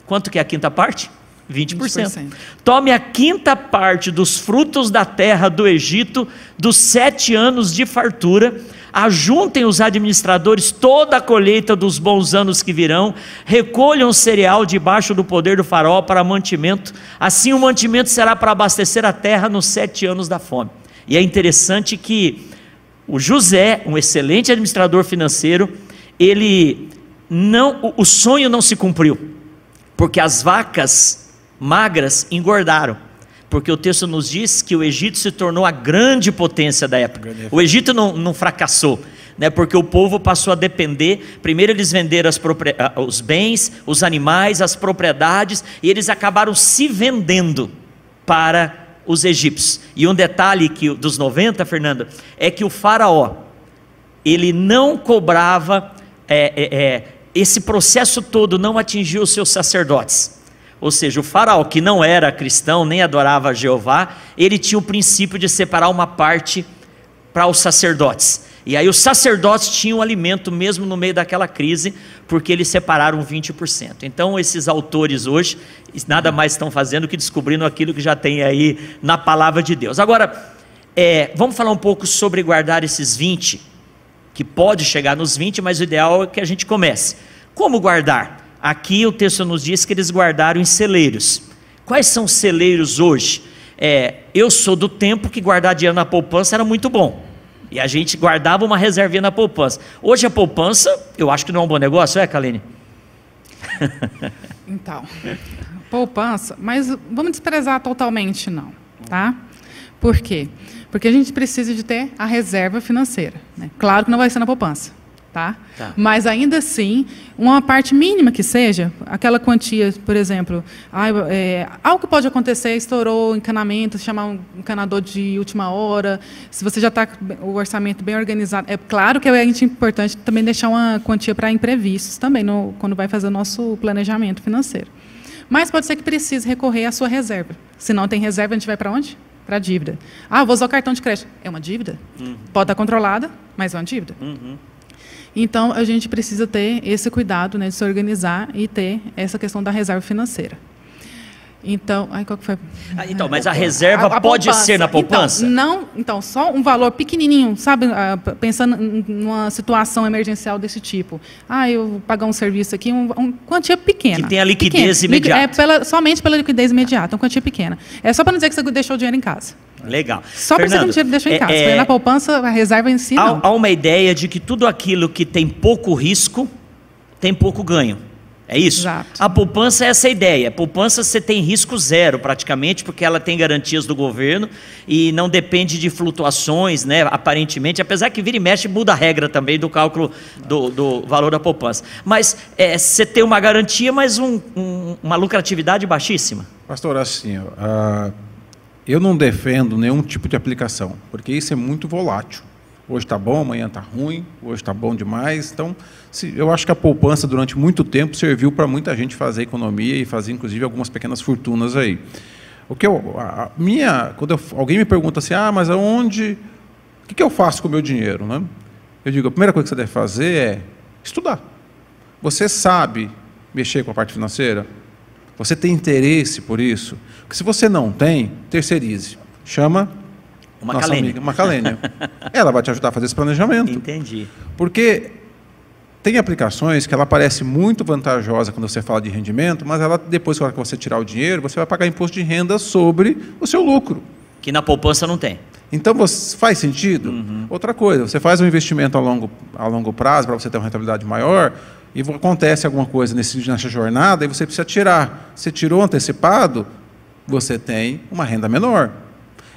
Quanto que é a quinta parte? 20%. 20%. Tome a quinta parte dos frutos da terra do Egito, dos sete anos de fartura, ajuntem os administradores toda a colheita dos bons anos que virão, recolham o cereal debaixo do poder do faraó para mantimento, assim o mantimento será para abastecer a terra nos sete anos da fome. E é interessante que o José, um excelente administrador financeiro, ele não, o sonho não se cumpriu, porque as vacas magras engordaram. Porque o texto nos diz que o Egito se tornou a grande potência da época. O Egito não, não fracassou, né? porque o povo passou a depender. Primeiro, eles venderam os bens, os animais, as propriedades, e eles acabaram se vendendo para os egípcios. E um detalhe que, dos 90, Fernando, é que o Faraó ele não cobrava, é, é, é, esse processo todo não atingiu os seus sacerdotes. Ou seja, o faraó, que não era cristão, nem adorava Jeová, ele tinha o princípio de separar uma parte para os sacerdotes. E aí os sacerdotes tinham alimento mesmo no meio daquela crise, porque eles separaram 20%. Então esses autores hoje nada mais estão fazendo que descobrindo aquilo que já tem aí na palavra de Deus. Agora, é, vamos falar um pouco sobre guardar esses 20, que pode chegar nos 20, mas o ideal é que a gente comece. Como guardar? Aqui o texto nos diz que eles guardaram em celeiros. Quais são os celeiros hoje? É, eu sou do tempo que guardar dinheiro na poupança era muito bom. E a gente guardava uma reservinha na poupança. Hoje a poupança, eu acho que não é um bom negócio, é, Kaline? Então, poupança, mas vamos desprezar totalmente não, tá? Por quê? Porque a gente precisa de ter a reserva financeira. Né? Claro que não vai ser na poupança. Tá? tá? Mas ainda assim, uma parte mínima que seja, aquela quantia, por exemplo, é, algo que pode acontecer, estourou o encanamento, chamar um encanador de última hora, se você já está com o orçamento bem organizado, é claro que é importante também deixar uma quantia para imprevistos também, no, quando vai fazer o nosso planejamento financeiro. Mas pode ser que precise recorrer à sua reserva. Se não tem reserva, a gente vai para onde? Para a dívida. Ah, vou usar o cartão de crédito. É uma dívida? Uhum. Pode estar controlada, mas é uma dívida. Uhum. Então, a gente precisa ter esse cuidado né, de se organizar e ter essa questão da reserva financeira. Então, ai, qual que foi? Ah, então, mas a reserva a, a pode poupança. ser na então, poupança? Então, não, então, só um valor pequenininho, sabe? Ah, pensando numa situação emergencial desse tipo. Ah, eu vou pagar um serviço aqui, uma um, quantia pequena. Que tem a liquidez pequena. imediata. É pela, somente pela liquidez imediata, uma quantia pequena. É só para não dizer que você deixou o dinheiro em casa. Legal. Só para você não dinheiro deixou em é, casa. É, na poupança, a reserva em si, há. Há uma ideia de que tudo aquilo que tem pouco risco tem pouco ganho. É isso? Exato. A poupança é essa ideia. A poupança você tem risco zero praticamente, porque ela tem garantias do governo e não depende de flutuações, né? Aparentemente, apesar que vira e mexe muda a regra também do cálculo do, do valor da poupança. Mas é, você tem uma garantia, mas um, um, uma lucratividade baixíssima. Pastor, assim, uh, eu não defendo nenhum tipo de aplicação, porque isso é muito volátil. Hoje está bom, amanhã está ruim, hoje está bom demais. Então, eu acho que a poupança, durante muito tempo, serviu para muita gente fazer economia e fazer, inclusive, algumas pequenas fortunas aí. O que eu, a minha, quando eu, alguém me pergunta assim, ah, mas aonde, o que, que eu faço com o meu dinheiro? Né? Eu digo, a primeira coisa que você deve fazer é estudar. Você sabe mexer com a parte financeira? Você tem interesse por isso? Porque se você não tem, terceirize. Chama Uma nossa calênia. amiga, uma calênia. ela vai te ajudar a fazer esse planejamento. Entendi. Porque tem aplicações que ela parece muito vantajosa quando você fala de rendimento, mas ela depois que você tirar o dinheiro, você vai pagar imposto de renda sobre o seu lucro. Que na poupança não tem. Então você, faz sentido? Outra coisa, você faz um investimento a longo, a longo prazo para você ter uma rentabilidade maior e acontece alguma coisa nesse, nessa jornada e você precisa tirar. Você tirou antecipado, você tem uma renda menor.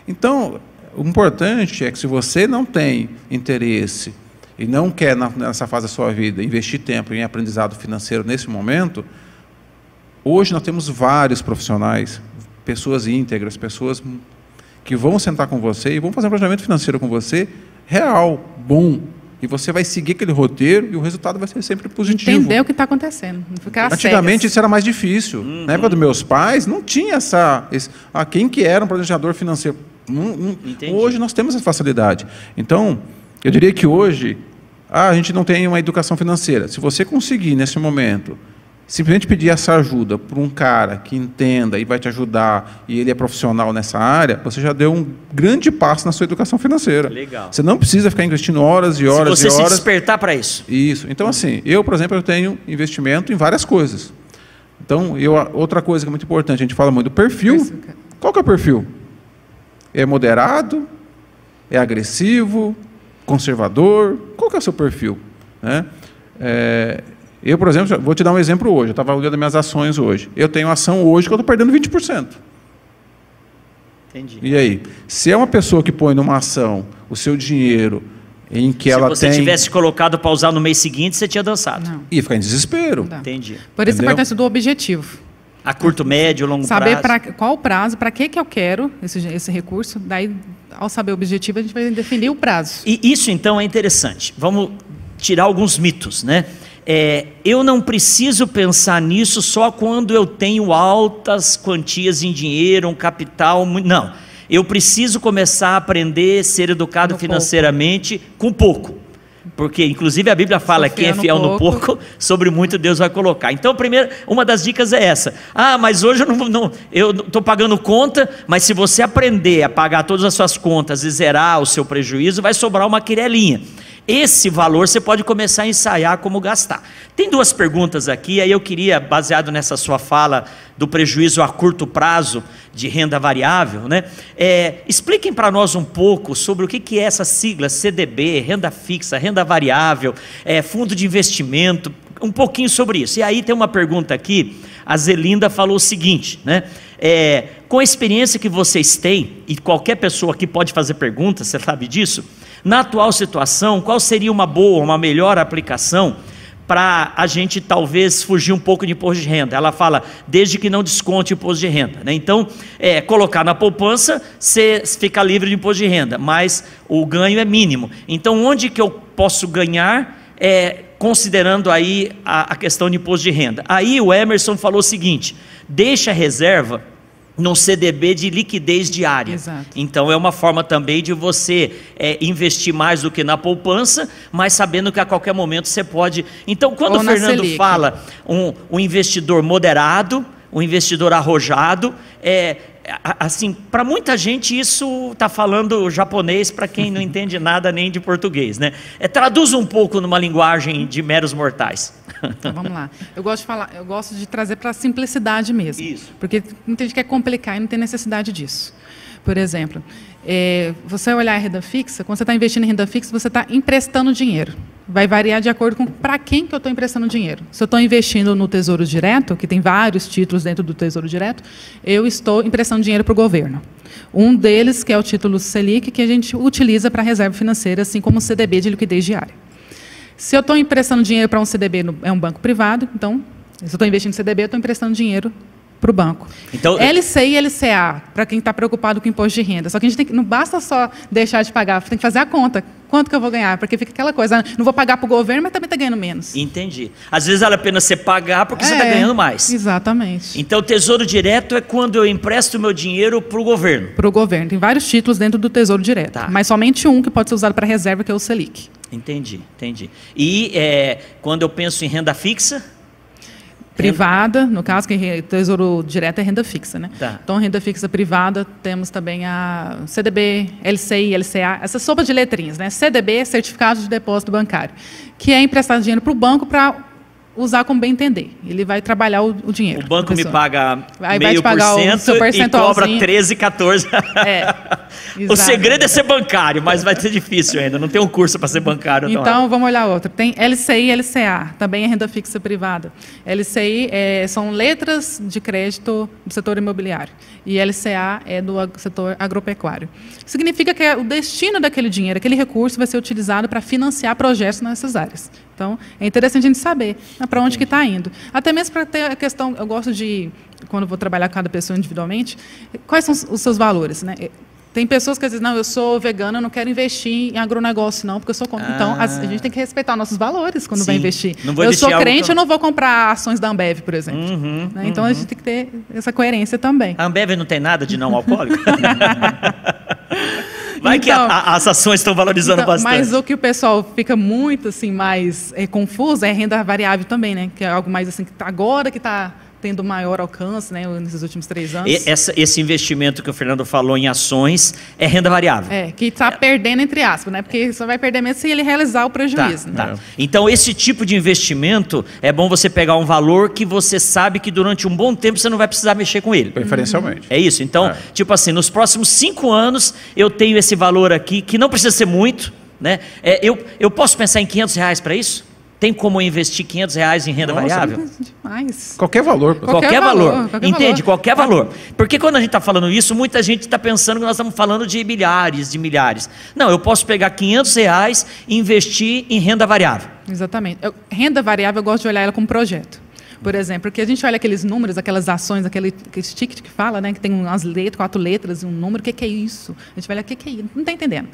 Então, o importante é que se você não tem interesse e não quer, nessa fase da sua vida, investir tempo em aprendizado financeiro nesse momento, hoje nós temos vários profissionais, pessoas íntegras, pessoas que vão sentar com você e vão fazer um planejamento financeiro com você real, bom. E você vai seguir aquele roteiro e o resultado vai ser sempre positivo. Entender o que está acontecendo. Ficar Antigamente cegas. isso era mais difícil. Na época dos meus pais, não tinha essa. Esse, ah, quem que era um planejador financeiro? Hoje nós temos essa facilidade. Então, eu diria que hoje ah, a gente não tem uma educação financeira. Se você conseguir, nesse momento, simplesmente pedir essa ajuda para um cara que entenda e vai te ajudar, e ele é profissional nessa área, você já deu um grande passo na sua educação financeira. Legal. Você não precisa ficar investindo horas e horas Se você e se horas. despertar para isso. Isso. Então, assim, eu, por exemplo, eu tenho investimento em várias coisas. Então, eu, outra coisa que é muito importante, a gente fala muito do perfil. Qual que é o perfil? É moderado? É agressivo? Conservador? Qual que é o seu perfil? Né? É, eu, por exemplo, vou te dar um exemplo hoje. Eu estava olhando minhas ações hoje. Eu tenho ação hoje que eu estou perdendo 20%. Entendi. E aí? Se é uma pessoa que põe numa ação o seu dinheiro em que Se ela você tem... tivesse colocado para usar no mês seguinte, você tinha dançado. Não, Ia ficar em desespero. não. Entendi. Por isso a importância do objetivo. A curto, médio, longo Saber prazo. para qual o prazo, para que, que eu quero esse, esse recurso. Daí, ao saber o objetivo, a gente vai definir o prazo. E isso então é interessante. Vamos tirar alguns mitos, né? É, eu não preciso pensar nisso só quando eu tenho altas quantias em dinheiro, um capital. Não. Eu preciso começar a aprender a ser educado No financeiramente com pouco. Porque, inclusive, a Bíblia fala: quem é fiel no fiel no pouco. pouco, sobre muito Deus vai colocar. Então, primeiro, uma das dicas é essa. Ah, mas hoje eu não não- eu estou pagando conta, mas se você aprender a pagar todas as suas contas e zerar o seu prejuízo, vai sobrar uma quirelinha. Esse valor você pode começar a ensaiar como gastar. Tem duas perguntas aqui, aí eu queria, baseado nessa sua fala do prejuízo a curto prazo de renda variável, né? É, expliquem para nós um pouco sobre o que, que é essa sigla CDB, renda fixa, renda variável, é, fundo de investimento, um pouquinho sobre isso. E aí tem uma pergunta aqui, a Zelinda falou o seguinte, né? É, com a experiência que vocês têm, e qualquer pessoa aqui pode fazer pergunta, você sabe disso, na atual situação, qual seria uma boa, uma melhor aplicação para a gente talvez fugir um pouco de imposto de renda? Ela fala, desde que não desconte o imposto de renda. Né? Então, é, colocar na poupança, você fica livre de imposto de renda, mas o ganho é mínimo. Então, onde que eu posso ganhar? É, considerando aí a, a questão de imposto de renda. Aí o Emerson falou o seguinte: deixa a reserva num CDB de liquidez diária. Exato. Então é uma forma também de você é, investir mais do que na poupança, mas sabendo que a qualquer momento você pode. Então, quando Ou o na Fernando Selic. fala um, um investidor moderado, um investidor arrojado, é, assim, para muita gente isso está falando japonês para quem não entende nada nem de português, né? É, traduz um pouco numa linguagem de meros mortais. Então, vamos lá. Eu gosto de falar, eu gosto de trazer para a simplicidade mesmo. Isso. Porque muita gente quer complicar e não tem necessidade disso. Por exemplo, é, você olhar a renda fixa, quando você está investindo em renda fixa, você está emprestando dinheiro. Vai variar de acordo com para quem que eu estou emprestando dinheiro. Se eu estou investindo no Tesouro Direto, que tem vários títulos dentro do Tesouro Direto, eu estou emprestando dinheiro para o governo. Um deles, que é o título Selic, que a gente utiliza para reserva financeira, assim como o CDB de liquidez diária. Se eu estou emprestando dinheiro para um CDB, no, é um banco privado, então, se eu estou investindo em CDB, eu estou emprestando dinheiro para o banco. Então- LCI e LCA, para quem está preocupado com imposto de renda. Só que a gente tem que, não basta só deixar de pagar, tem que fazer a conta. Quanto que eu vou ganhar? Porque fica aquela coisa, ah, não vou pagar para o governo, mas também está ganhando menos. Entendi. Às vezes vale a pena você pagar porque você está É, ganhando mais. Exatamente. Então, o tesouro direto é quando eu empresto meu dinheiro para o governo. Para o governo. Tem vários títulos dentro do Tesouro Direto, Tá. mas somente um que pode ser usado para reserva, que é o Selic. Entendi, entendi. E é, quando eu penso em renda fixa, Privada, no caso, que Tesouro Direto é renda fixa, né? Tá. Então, renda fixa privada, temos também a CDB, LCI, LCA, essa sopa de letrinhas, né? CDB, Certificado de Depósito Bancário, que é emprestar dinheiro para o banco para usar como bem entender. Ele vai trabalhar o, o dinheiro. o banco me paga Aí meio por cento e cobra percentualzinho. 13, 14. É, o segredo é ser bancário, mas vai ser difícil ainda. Não tem um curso para ser bancário. não. Então, vamos olhar outro. Tem LCI e LCA, também é renda fixa privada. LCI é, são letras de crédito do setor imobiliário. E LCA é do setor agropecuário. Significa que é o destino daquele dinheiro, aquele recurso, vai ser utilizado para financiar projetos nessas áreas. Então, é interessante a gente saber para onde que está indo. Até mesmo para ter a questão, eu gosto de, quando vou trabalhar com cada pessoa individualmente, quais são os- seus valores, né? Tem pessoas que dizem, não, eu sou vegana, eu não quero investir em agronegócio, não, porque eu sou contra. Então, a, a gente tem que respeitar nossos valores quando vai Ah. Sim. investir. Não vou eu investir sou crente, eu- não vou comprar ações da Ambev, por exemplo. Uhum, Né? Então, a gente tem que ter essa coerência também. A Ambev não tem nada de não alcoólico? Vai que Então- a- a- as ações estão valorizando Então, bastante. mas o que o pessoal fica muito assim mais é, confuso é renda variável também, né? Que é algo mais assim que tá agora que está tendo maior alcance, né? Nesses últimos três anos. E- essa- esse investimento que o Fernando falou em ações é renda variável. É, que está perdendo entre aspas, né? Porque só vai perder mesmo se ele realizar o Tá, prejuízo. né? tá. Então, esse tipo de investimento é bom você pegar um valor que você sabe que durante um bom tempo você não vai precisar mexer com ele. Preferencialmente. É isso? Então, É. tipo assim, nos próximos cinco anos eu tenho esse valor aqui, que não precisa ser muito, né? É, eu, eu posso pensar em 500 reais para isso? Tem como eu investir 500 reais em renda Nossa, variável? Demais. Qualquer valor. Qualquer, Qualquer valor. valor, qualquer Entende? valor. Qualquer valor. Porque quando a gente está falando isso, muita gente está pensando que nós estamos falando de milhares, de milhares. Não, eu posso pegar 500 reais e investir em renda variável. Exatamente. Eu- renda variável, eu gosto de olhar ela como projeto. Por exemplo, porque a gente olha aqueles números, aquelas ações, aquele, aquele ticket que fala, né, que tem umas letras, quatro letras e um número, o que, que é isso? A gente vai olhar o que, que é isso? Não está entendendo.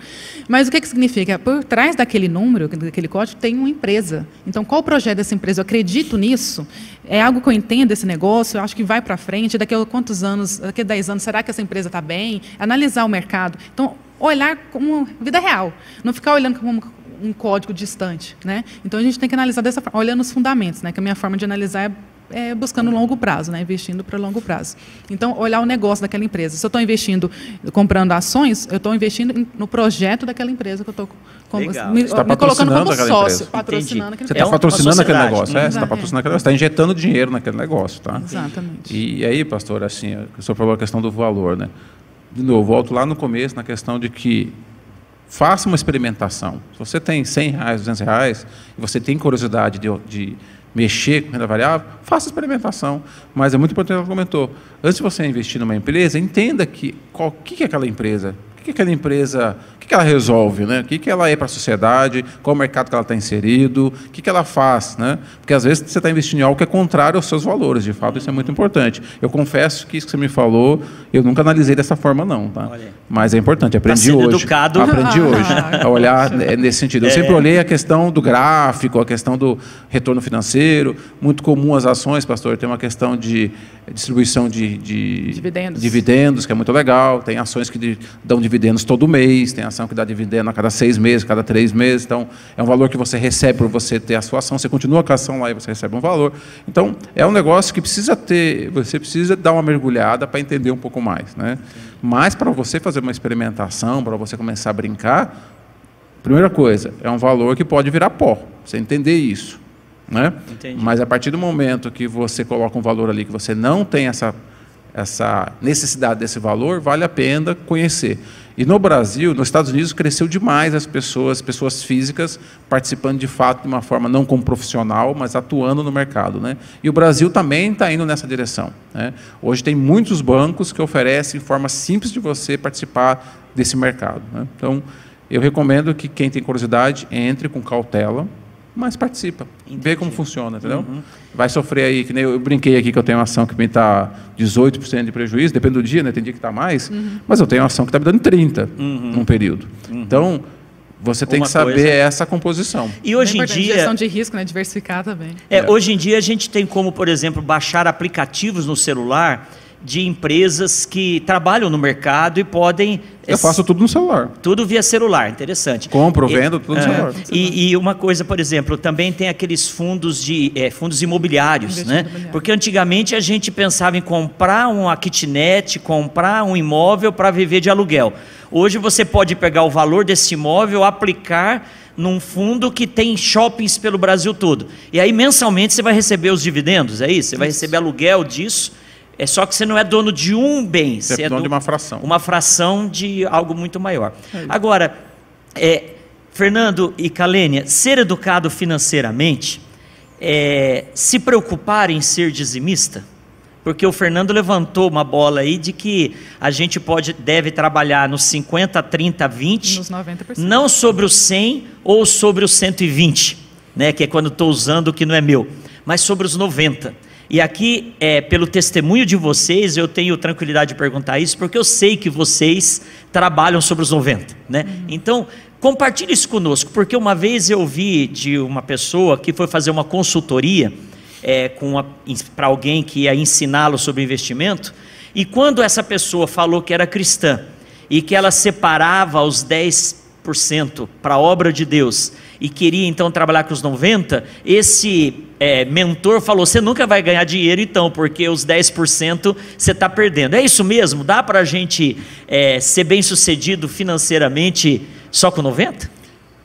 Mas o que, que significa? Por trás daquele número, daquele código, tem uma empresa. Então, qual o projeto dessa empresa? Eu acredito nisso? É algo que eu entendo desse negócio? Eu acho que vai para frente. Daqui a quantos anos, daqui a 10 anos, será que essa empresa está bem? Analisar o mercado. Então, olhar como vida real. Não ficar olhando como um código distante, né? Então a gente tem que analisar dessa forma, olhando os fundamentos, né? Que a minha forma de analisar é, é buscando longo prazo, né? Investindo para longo prazo. Então olhar o negócio daquela empresa. Se eu estou investindo, comprando ações, eu estou investindo no projeto daquela empresa que eu estou Legal. me, tá me colocando como sócio, patrocinando Entendi. aquele Você É está uma patrocinando aquele negócio, é? Você está patrocinando aquele negócio, está injetando dinheiro naquele negócio, tá? Exatamente. E aí, pastor, assim, o senhor falou a questão do valor, né? De novo, volto lá no começo na questão de que faça uma experimentação. Se você tem 100 reais, 200 reais, e você tem curiosidade de, de mexer com renda variável, faça experimentação. Mas é muito importante, ela comentou, antes de você investir numa empresa, entenda que qual que, é aquela empresa, que, que aquela empresa, o que, ela resolve, né? o que, que ela é para a sociedade, qual o mercado que ela está inserido, o que, que ela faz. Né? Porque às vezes você está investindo em algo que é contrário aos seus valores, de fato isso é muito importante. Eu confesso que isso que você me falou, eu nunca analisei dessa forma não. Tá? Mas é importante, aprendi sendo hoje. educado. Aprendi hoje Ah. a olhar né, nesse sentido. Eu É. sempre olhei a questão do gráfico, a questão do retorno financeiro. Muito comum as ações, pastor, tem uma questão de distribuição de, de Dividendos. dividendos, que é muito legal. Tem ações que dão dividendos todo mês, tem ação que dá dividendo a cada seis meses, cada três meses. Então, é um valor que você recebe por você ter a sua ação. Você continua com a ação lá e você recebe um valor. Então, é um negócio que precisa ter, você precisa dar uma mergulhada para entender um pouco mais. Né? Mas para você fazer uma experimentação, para você começar a brincar, primeira coisa, é um valor que pode virar pó. Você entender isso. Né? Entendi. Mas a partir do momento que você coloca um valor ali que você não tem essa, essa necessidade desse valor, vale a pena conhecer. E no Brasil, nos Estados Unidos, cresceu demais as pessoas, pessoas físicas, participando de fato de uma forma não como profissional, mas atuando no mercado. Né? E o Brasil também está indo nessa direção. Né? Hoje tem muitos bancos que oferecem forma simples de você participar desse mercado. Né? Então, eu recomendo que quem tem curiosidade entre com cautela, mas participa, Entendi. vê como funciona, entendeu? Uhum. Vai sofrer aí, que nem eu, eu, brinquei aqui que eu tenho uma ação que me está 18% de prejuízo, depende do dia, né? tem dia que está mais, uhum. mas eu tenho uma ação que está me dando 30% uhum. num período. Uhum. Então, você tem uma que saber coisa... essa composição. E hoje em dia. Gestão de risco, né? Diversificar também. É, é. Hoje em dia a gente tem como, por exemplo, baixar aplicativos no celular de empresas que trabalham no mercado e podem. Eu faço tudo no celular. Tudo via celular, interessante. Compro, vendo, tudo no celular. E, e, uma coisa, por exemplo, também tem aqueles fundos de é, fundos imobiliários, né? Porque antigamente a gente pensava em comprar uma kitnet, comprar um imóvel para viver de aluguel. Hoje você pode pegar o valor desse imóvel, aplicar num fundo que tem shoppings pelo Brasil todo. E aí mensalmente você vai receber os dividendos, é isso? Você vai receber aluguel disso é só que você não é dono de um bem. Você, é, é dono de uma fração. Uma fração de algo muito maior. É Agora, é, Fernando e Kalênia, ser educado financeiramente, é, se preocupar em ser dizimista, porque o Fernando levantou uma bola aí de que a gente pode deve trabalhar nos 50, 30, 20, nos 90%. não sobre os 100 ou sobre os 120, né, que é quando estou usando o que não é meu, mas sobre os 90. E aqui, é, pelo testemunho de vocês, eu tenho tranquilidade de perguntar isso, porque eu sei que vocês trabalham sobre os 90, né? Uhum. Então, compartilhe isso conosco, porque uma vez eu vi de uma pessoa que foi fazer uma consultoria é, para alguém que ia ensiná-lo sobre investimento, e quando essa pessoa falou que era cristã e que ela separava os 10% para a obra de Deus e queria então trabalhar com os 90%, esse é, mentor falou: você nunca vai ganhar dinheiro então, porque os 10% você está perdendo. É isso mesmo? Dá para a gente é, ser bem sucedido financeiramente só com 90%?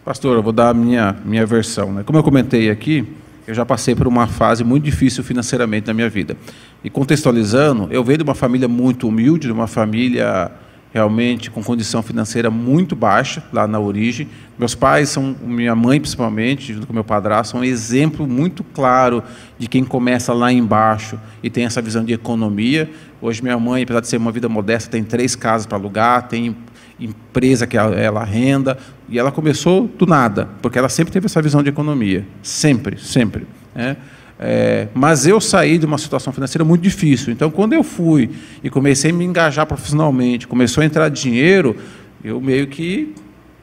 Pastor, eu vou dar a minha, minha versão. Né? Como eu comentei aqui, eu já passei por uma fase muito difícil financeiramente na minha vida. E contextualizando, eu venho de uma família muito humilde, de uma família realmente com condição financeira muito baixa lá na origem. Meus pais são, minha mãe principalmente, junto com meu padrasto, são um exemplo muito claro de quem começa lá embaixo e tem essa visão de economia. Hoje minha mãe, apesar de ser uma vida modesta, tem três casas para alugar, tem empresa que ela renda, e ela começou do nada, porque ela sempre teve essa visão de economia, sempre, sempre. Né? É, mas eu saí de uma situação financeira muito difícil. Então, quando eu fui e comecei a me engajar profissionalmente, começou a entrar dinheiro, eu meio que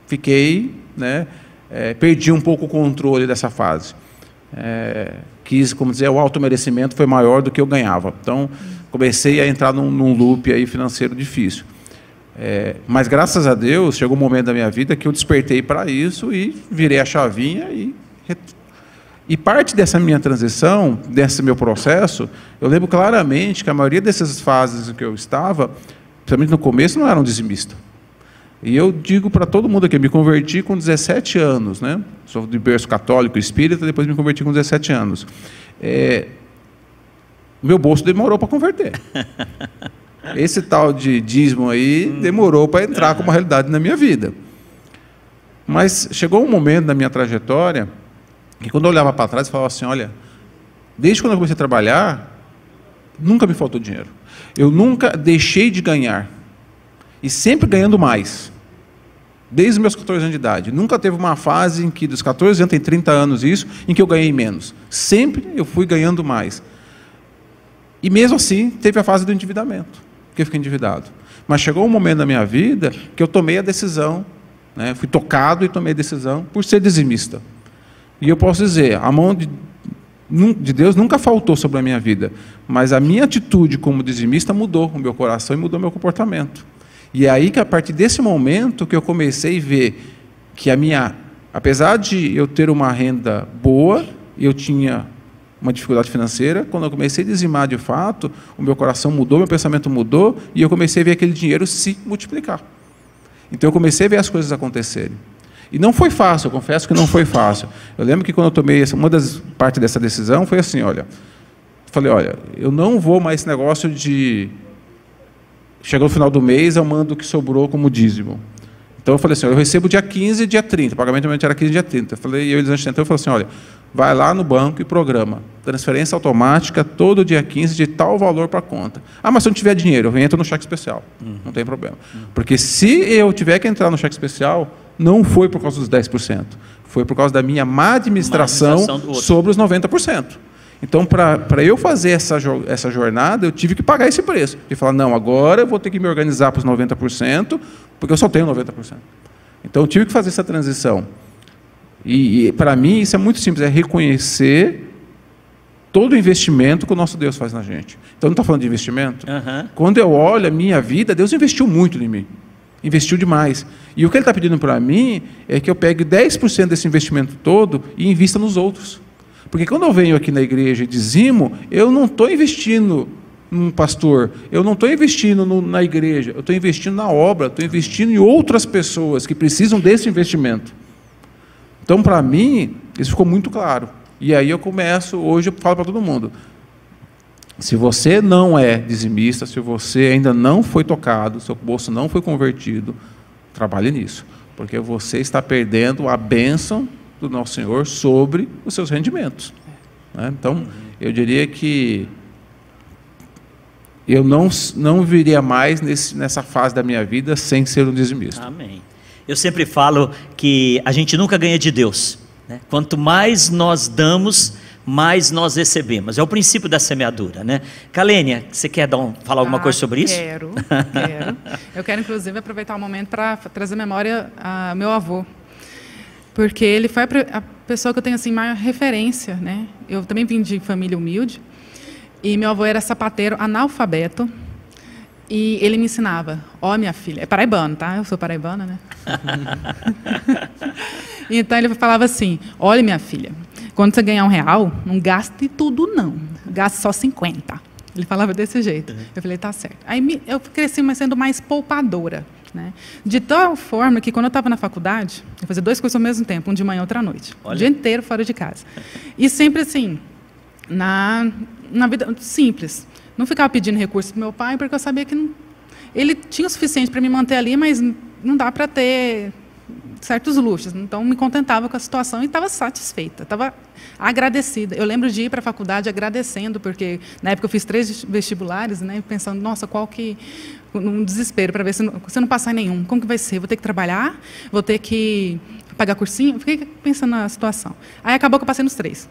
fiquei, né, é, perdi um pouco o controle dessa fase. É, quis, como dizer, o auto-merecimento foi maior do que eu ganhava. Então, comecei a entrar num, num loop aí financeiro difícil. É, mas, graças a Deus, chegou um momento da minha vida que eu despertei para isso e virei a chavinha e e parte dessa minha transição, desse meu processo, eu lembro claramente que a maioria dessas fases em que eu estava, principalmente no começo, não era um dizimista. E eu digo para todo mundo aqui, eu me converti com 17 anos, né? Sou de berço católico, espírita, depois me converti com 17 anos. É, meu bolso demorou para converter. Esse tal de dízimo aí demorou para entrar como realidade na minha vida. Mas chegou um momento na minha trajetória e quando eu olhava para trás, eu falava assim: olha, desde quando eu comecei a trabalhar, nunca me faltou dinheiro. Eu nunca deixei de ganhar. E sempre ganhando mais. Desde os meus 14 anos de idade. Nunca teve uma fase em que, dos 14 anos, tem 30 anos isso, em que eu ganhei menos. Sempre eu fui ganhando mais. E mesmo assim, teve a fase do endividamento, que eu fiquei endividado. Mas chegou um momento na minha vida que eu tomei a decisão, né, fui tocado e tomei a decisão por ser dizimista. E eu posso dizer, a mão de, de Deus nunca faltou sobre a minha vida, mas a minha atitude como dizimista mudou o meu coração e mudou meu comportamento. E é aí que a partir desse momento que eu comecei a ver que a minha, apesar de eu ter uma renda boa, eu tinha uma dificuldade financeira, quando eu comecei a dizimar de fato, o meu coração mudou, meu pensamento mudou, e eu comecei a ver aquele dinheiro se multiplicar. Então eu comecei a ver as coisas acontecerem. E não foi fácil, eu confesso que não foi fácil. Eu lembro que quando eu tomei uma das partes dessa decisão foi assim, olha, falei, olha, eu não vou mais esse negócio de chegou no final do mês, eu mando o que sobrou como dízimo. Então eu falei assim, eu recebo dia 15 e dia 30, o pagamento era 15 e dia 30. Eu falei, e eu, eles então eu falei assim, olha, vai lá no banco e programa. Transferência automática todo dia 15 de tal valor para a conta. Ah, mas se eu não tiver dinheiro, eu entro no cheque especial. Uhum. Não tem problema. Uhum. Porque se eu tiver que entrar no cheque especial, não foi por causa dos 10%, foi por causa da minha má administração, má administração sobre os 90%. Então, para eu fazer essa, essa jornada, eu tive que pagar esse preço. E falar, não, agora eu vou ter que me organizar para os 90%, porque eu só tenho 90%. Então, eu tive que fazer essa transição. E, e para mim, isso é muito simples, é reconhecer todo o investimento que o nosso Deus faz na gente. Então, não estou falando de investimento. Uhum. Quando eu olho a minha vida, Deus investiu muito em mim. Investiu demais. E o que Ele está pedindo para mim é que eu pegue 10% desse investimento todo e invista nos outros. Porque quando eu venho aqui na igreja e dizimo, eu não estou investindo num pastor, eu não estou investindo no, na igreja, eu estou investindo na obra, estou investindo em outras pessoas que precisam desse investimento. Então, para mim, isso ficou muito claro. E aí eu começo, hoje eu falo para todo mundo: se você não é dizimista, se você ainda não foi tocado, seu bolso não foi convertido, trabalhe nisso, porque você está perdendo a bênção do nosso Senhor sobre os seus rendimentos. Né? Então, eu diria que eu não, não viria mais nesse, nessa fase da minha vida sem ser um dizimista. Amém. Eu sempre falo que a gente nunca ganha de Deus. Né? Quanto mais nós damos, mais nós recebemos. É o princípio da semeadura, né? Kalênia, você quer dar um, falar alguma ah, coisa sobre isso? Quero, quero. Eu quero, inclusive, aproveitar o momento para trazer memória a meu avô, porque ele foi a pessoa que eu tenho assim maior referência, né? Eu também vim de família humilde e meu avô era sapateiro analfabeto e ele me ensinava, ó oh, minha filha, é paraibano, tá? Eu sou paraibana, né? então ele falava assim, olha minha filha, quando você ganhar um real, não gaste tudo não, gaste só 50. Ele falava desse jeito. Uhum. Eu falei, tá certo. Aí eu cresci sendo mais poupadora. Né? De tal forma que quando eu estava na faculdade, eu fazia duas coisas ao mesmo tempo, um de manhã e outra à noite. Olha. O dia inteiro fora de casa. E sempre assim, na, na vida simples. Não ficava pedindo recursos para meu pai, porque eu sabia que não, ele tinha o suficiente para me manter ali, mas não dá para ter certos luxos. Então, me contentava com a situação e estava satisfeita, estava agradecida. Eu lembro de ir para a faculdade agradecendo, porque na época eu fiz três vestibulares, né, pensando, nossa, qual que num desespero para ver se se não passar em nenhum. Como que vai ser? Vou ter que trabalhar? Vou ter que pagar cursinho? Fiquei pensando na situação. Aí acabou que eu passei nos três.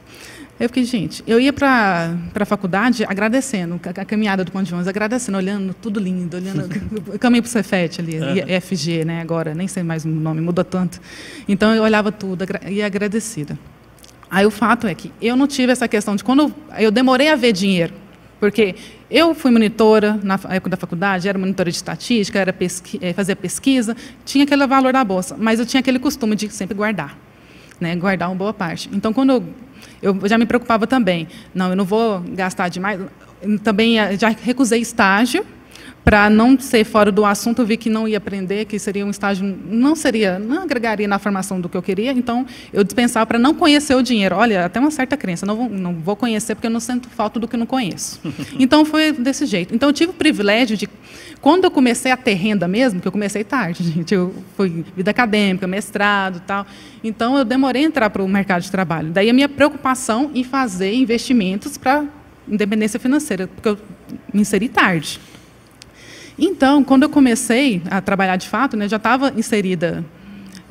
Eu fiquei, gente, eu ia para a faculdade agradecendo, a, caminhada do Ponte de Ônibus, agradecendo, olhando tudo lindo, olhando. eu caminhei para o Cefet ali, uhum. FG, né, agora, nem sei mais o nome, mudou tanto. Então eu olhava tudo e ia agradecida. Aí o fato é que eu não tive essa questão de quando eu, eu demorei a ver dinheiro, porque eu fui monitora na época da faculdade, era monitora de estatística, era pesqui, eh, fazia pesquisa, tinha aquele valor da bolsa, mas eu tinha aquele costume de sempre guardar, né, guardar uma boa parte. Então, quando eu, eu já me preocupava também, não, eu não vou gastar demais. Também eh, já recusei estágio, para não ser fora do assunto, eu vi que não ia aprender, que seria um estágio, não seria, não agregaria na formação do que eu queria, então eu dispensava para não conhecer o dinheiro. Olha, até uma certa crença, não vou, não vou conhecer porque eu não sinto falta do que eu não conheço. Então foi desse jeito. Então eu tive o privilégio de, quando eu comecei a ter renda mesmo, que eu comecei tarde, gente, eu fui vida acadêmica, mestrado tal, então eu demorei a entrar para o mercado de trabalho. Daí a minha preocupação em fazer investimentos para independência financeira, porque eu me inseri tarde. Então, quando eu comecei a trabalhar de fato, né, já estava inserida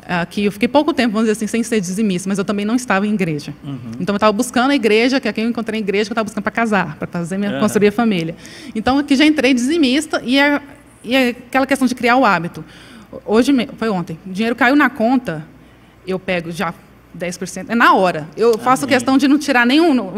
aqui. Eu fiquei pouco tempo, vamos dizer assim, sem ser dizimista, mas eu também não estava em igreja. Uhum. Então, eu estava buscando a igreja, que aqui eu encontrei a igreja que eu estava buscando para casar, para fazer minha, uhum. construir a família. Então, aqui já entrei dizimista e, é, e é aquela questão de criar o hábito. Hoje, foi ontem, o dinheiro caiu na conta, eu pego já 10%. É na hora. Eu faço Amém. questão de não tirar nenhum.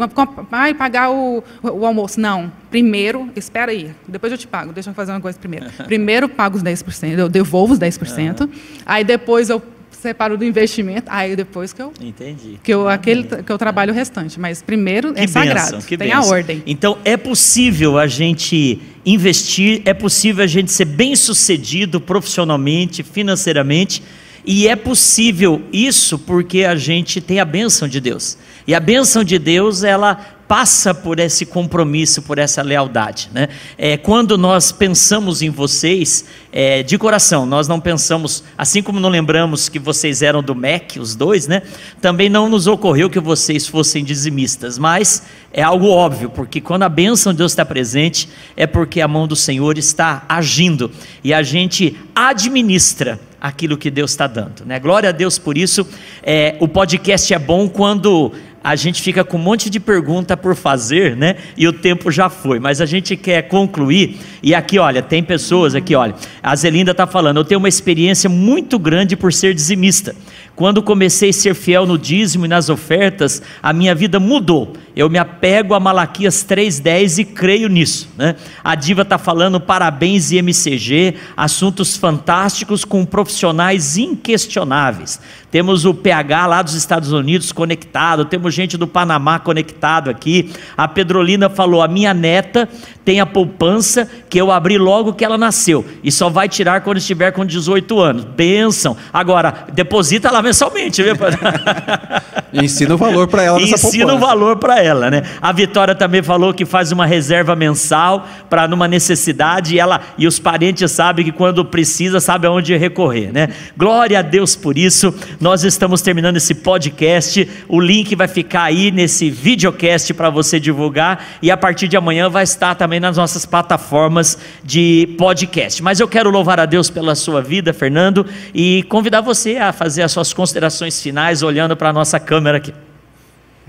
Vai pagar o, o, almoço. Não. Primeiro, espera aí. Depois eu te pago. Deixa eu fazer uma coisa primeiro. Primeiro pago os 10%. Eu devolvo os 10%. Uhum. Aí depois eu separo do investimento. Aí depois que eu. Entendi. Que eu, aquele, que eu trabalho o restante. Mas primeiro que é sagrado. que tem benção. a ordem. Então é possível a gente investir, é possível a gente ser bem sucedido profissionalmente, financeiramente e é possível isso porque a gente tem a bênção de Deus. E a bênção de Deus, ela passa por esse compromisso, por essa lealdade. Né? É, quando nós pensamos em vocês, é, de coração, nós não pensamos, assim como não lembramos que vocês eram do MEC, os dois, né? também não nos ocorreu que vocês fossem dizimistas, mas é algo óbvio, porque quando a bênção de Deus está presente, é porque a mão do Senhor está agindo, e a gente administra aquilo que Deus está dando. Né? Glória a Deus por isso. É, o podcast é bom quando a gente fica com um monte de pergunta por fazer, né? E o tempo já foi, mas a gente quer concluir. E aqui, olha, tem pessoas aqui, olha. A Zelinda está falando, eu tenho uma experiência muito grande por ser dizimista. Quando comecei a ser fiel no dízimo e nas ofertas, a minha vida mudou. Eu me apego a Malaquias 3,10 e creio nisso. Né? A Diva está falando parabéns IMCG, assuntos fantásticos com profissionais inquestionáveis. Temos o PH lá dos Estados Unidos conectado, temos gente do Panamá conectado aqui. A Pedrolina falou: a minha neta tem a poupança que eu abri logo que ela nasceu e só vai tirar quando estiver com 18 anos. Benção. Agora, deposita lá mensalmente, viu? ensina o valor para ela nessa Ensina o valor para ela, né? A Vitória também falou que faz uma reserva mensal para numa necessidade e ela e os parentes sabem que quando precisa sabe aonde recorrer, né? Glória a Deus por isso. Nós estamos terminando esse podcast. O link vai ficar aí nesse videocast para você divulgar e a partir de amanhã vai estar também nas nossas plataformas de podcast. Mas eu quero louvar a Deus pela sua vida, Fernando, e convidar você a fazer as suas considerações finais olhando para a nossa câmera aqui.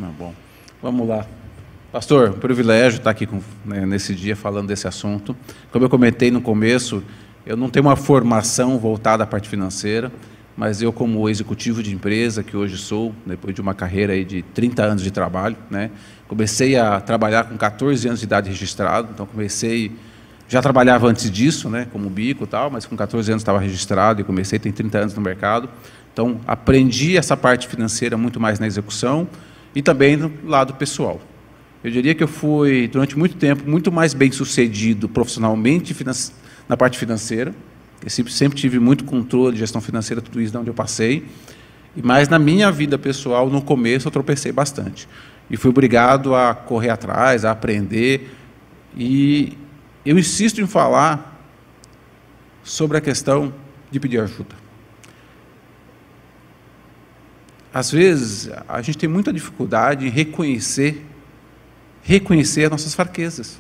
Ah, bom, vamos lá. Pastor, um privilégio estar aqui com, né, nesse dia falando desse assunto. Como eu comentei no começo, eu não tenho uma formação voltada à parte financeira, mas eu, como executivo de empresa, que hoje sou, depois de uma carreira de 30 anos de trabalho, né, comecei a trabalhar com 14 anos de idade registrado, então comecei, já trabalhava antes disso, né, como bico e tal, mas com 14 anos estava registrado e comecei, tem 30 anos no mercado. Então, aprendi essa parte financeira muito mais na execução e também no lado pessoal. Eu diria que eu fui, durante muito tempo, muito mais bem sucedido profissionalmente na parte financeira. Eu sempre, sempre tive muito controle de gestão financeira, tudo isso de onde eu passei. Mas na minha vida pessoal, no começo, eu tropecei bastante. E fui obrigado a correr atrás, a aprender. E eu insisto em falar sobre a questão de pedir ajuda. Às vezes, a gente tem muita dificuldade em reconhecer, reconhecer as nossas fraquezas.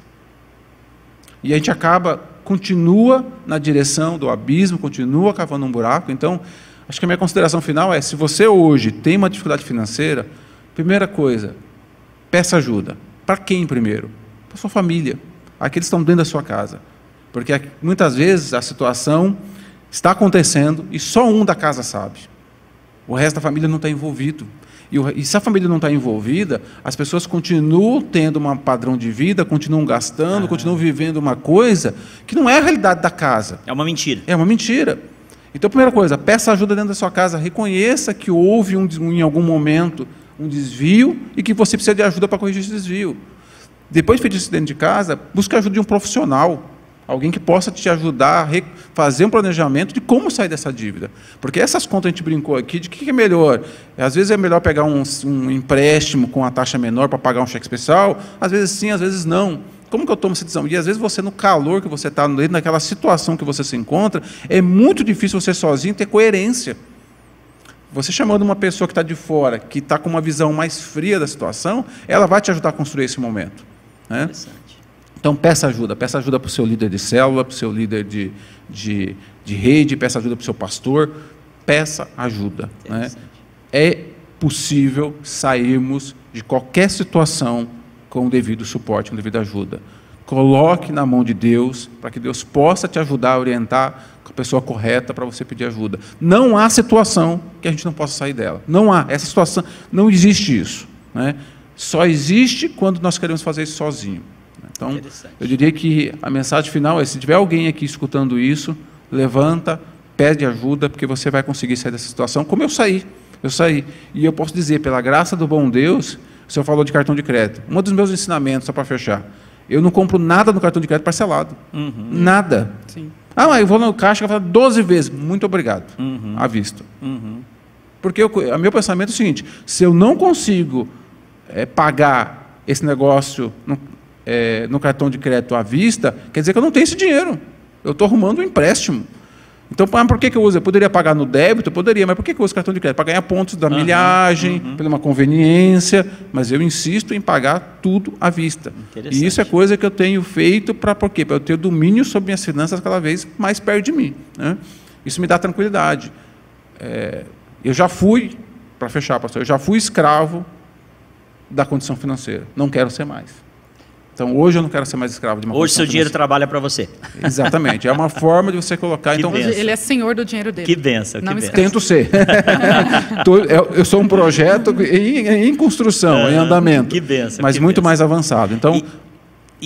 E a gente acaba, continua na direção do abismo, continua cavando um buraco. Então, acho que a minha consideração final é: se você hoje tem uma dificuldade financeira, primeira coisa, peça ajuda. Para quem primeiro? Para sua família, aqueles que estão dentro da sua casa. Porque muitas vezes a situação está acontecendo e só um da casa sabe. O resto da família não está envolvido. E, o, e, se a família não está envolvida, as pessoas continuam tendo um padrão de vida, continuam gastando, ah. continuam vivendo uma coisa que não é a realidade da casa. É uma mentira. É uma mentira. Então, primeira coisa, peça ajuda dentro da sua casa, reconheça que houve um, em algum momento um desvio e que você precisa de ajuda para corrigir esse desvio. Depois de feito isso dentro de casa, busque a ajuda de um profissional. Alguém que possa te ajudar a fazer um planejamento de como sair dessa dívida. Porque essas contas a gente brincou aqui, de que é melhor? Às vezes é melhor pegar um, um empréstimo com a taxa menor para pagar um cheque especial, às vezes sim, às vezes não. Como que eu tomo essa decisão? E às vezes você, no calor que você está, dentro daquela situação que você se encontra, é muito difícil você sozinho ter coerência. Você chamando uma pessoa que está de fora, que está com uma visão mais fria da situação, ela vai te ajudar a construir esse momento. Né? Então, peça ajuda. Peça ajuda para o seu líder de célula, para o seu líder de, de, de rede, peça ajuda para o seu pastor. Peça ajuda. Né? É possível sairmos de qualquer situação com o devido suporte, com devida ajuda. Coloque na mão de Deus, para que Deus possa te ajudar a orientar a pessoa correta para você pedir ajuda. Não há situação que a gente não possa sair dela. Não há. Essa situação, não existe isso. Né? Só existe quando nós queremos fazer isso sozinho. Então, eu diria que a mensagem final é: se tiver alguém aqui escutando isso, levanta, pede ajuda, porque você vai conseguir sair dessa situação, como eu saí. Eu saí. E eu posso dizer, pela graça do bom Deus, o senhor falou de cartão de crédito. Um dos meus ensinamentos, só para fechar, eu não compro nada no cartão de crédito parcelado. Uhum. Nada. Sim. Ah, mas eu vou no caixa e falo 12 vezes. Muito obrigado. Uhum. À vista. Uhum. Porque o meu pensamento é o seguinte: se eu não consigo é, pagar esse negócio, é, no cartão de crédito à vista, quer dizer que eu não tenho esse dinheiro. Eu estou arrumando um empréstimo. Então, por que, que eu uso? Eu poderia pagar no débito? Eu poderia, mas por que, que eu uso cartão de crédito? Para ganhar pontos da uhum, milhagem, uhum. pela uma conveniência, mas eu insisto em pagar tudo à vista. E isso é coisa que eu tenho feito para por quê? Para eu ter domínio sobre minhas finanças cada vez mais perto de mim. Né? Isso me dá tranquilidade. É, eu já fui, para fechar, pastor, eu já fui escravo da condição financeira. Não quero ser mais. Então hoje eu não quero ser mais escravo de uma Hoje seu dinheiro financeira. trabalha para você. Exatamente. É uma forma de você colocar. Que então, benção. Ele é senhor do dinheiro dele. Que benção, que Não benção. esquece. Tento ser. Eu, sou um projeto em, em construção, em Ah, andamento. que benção, Mas que muito benção. mais avançado. Então, E,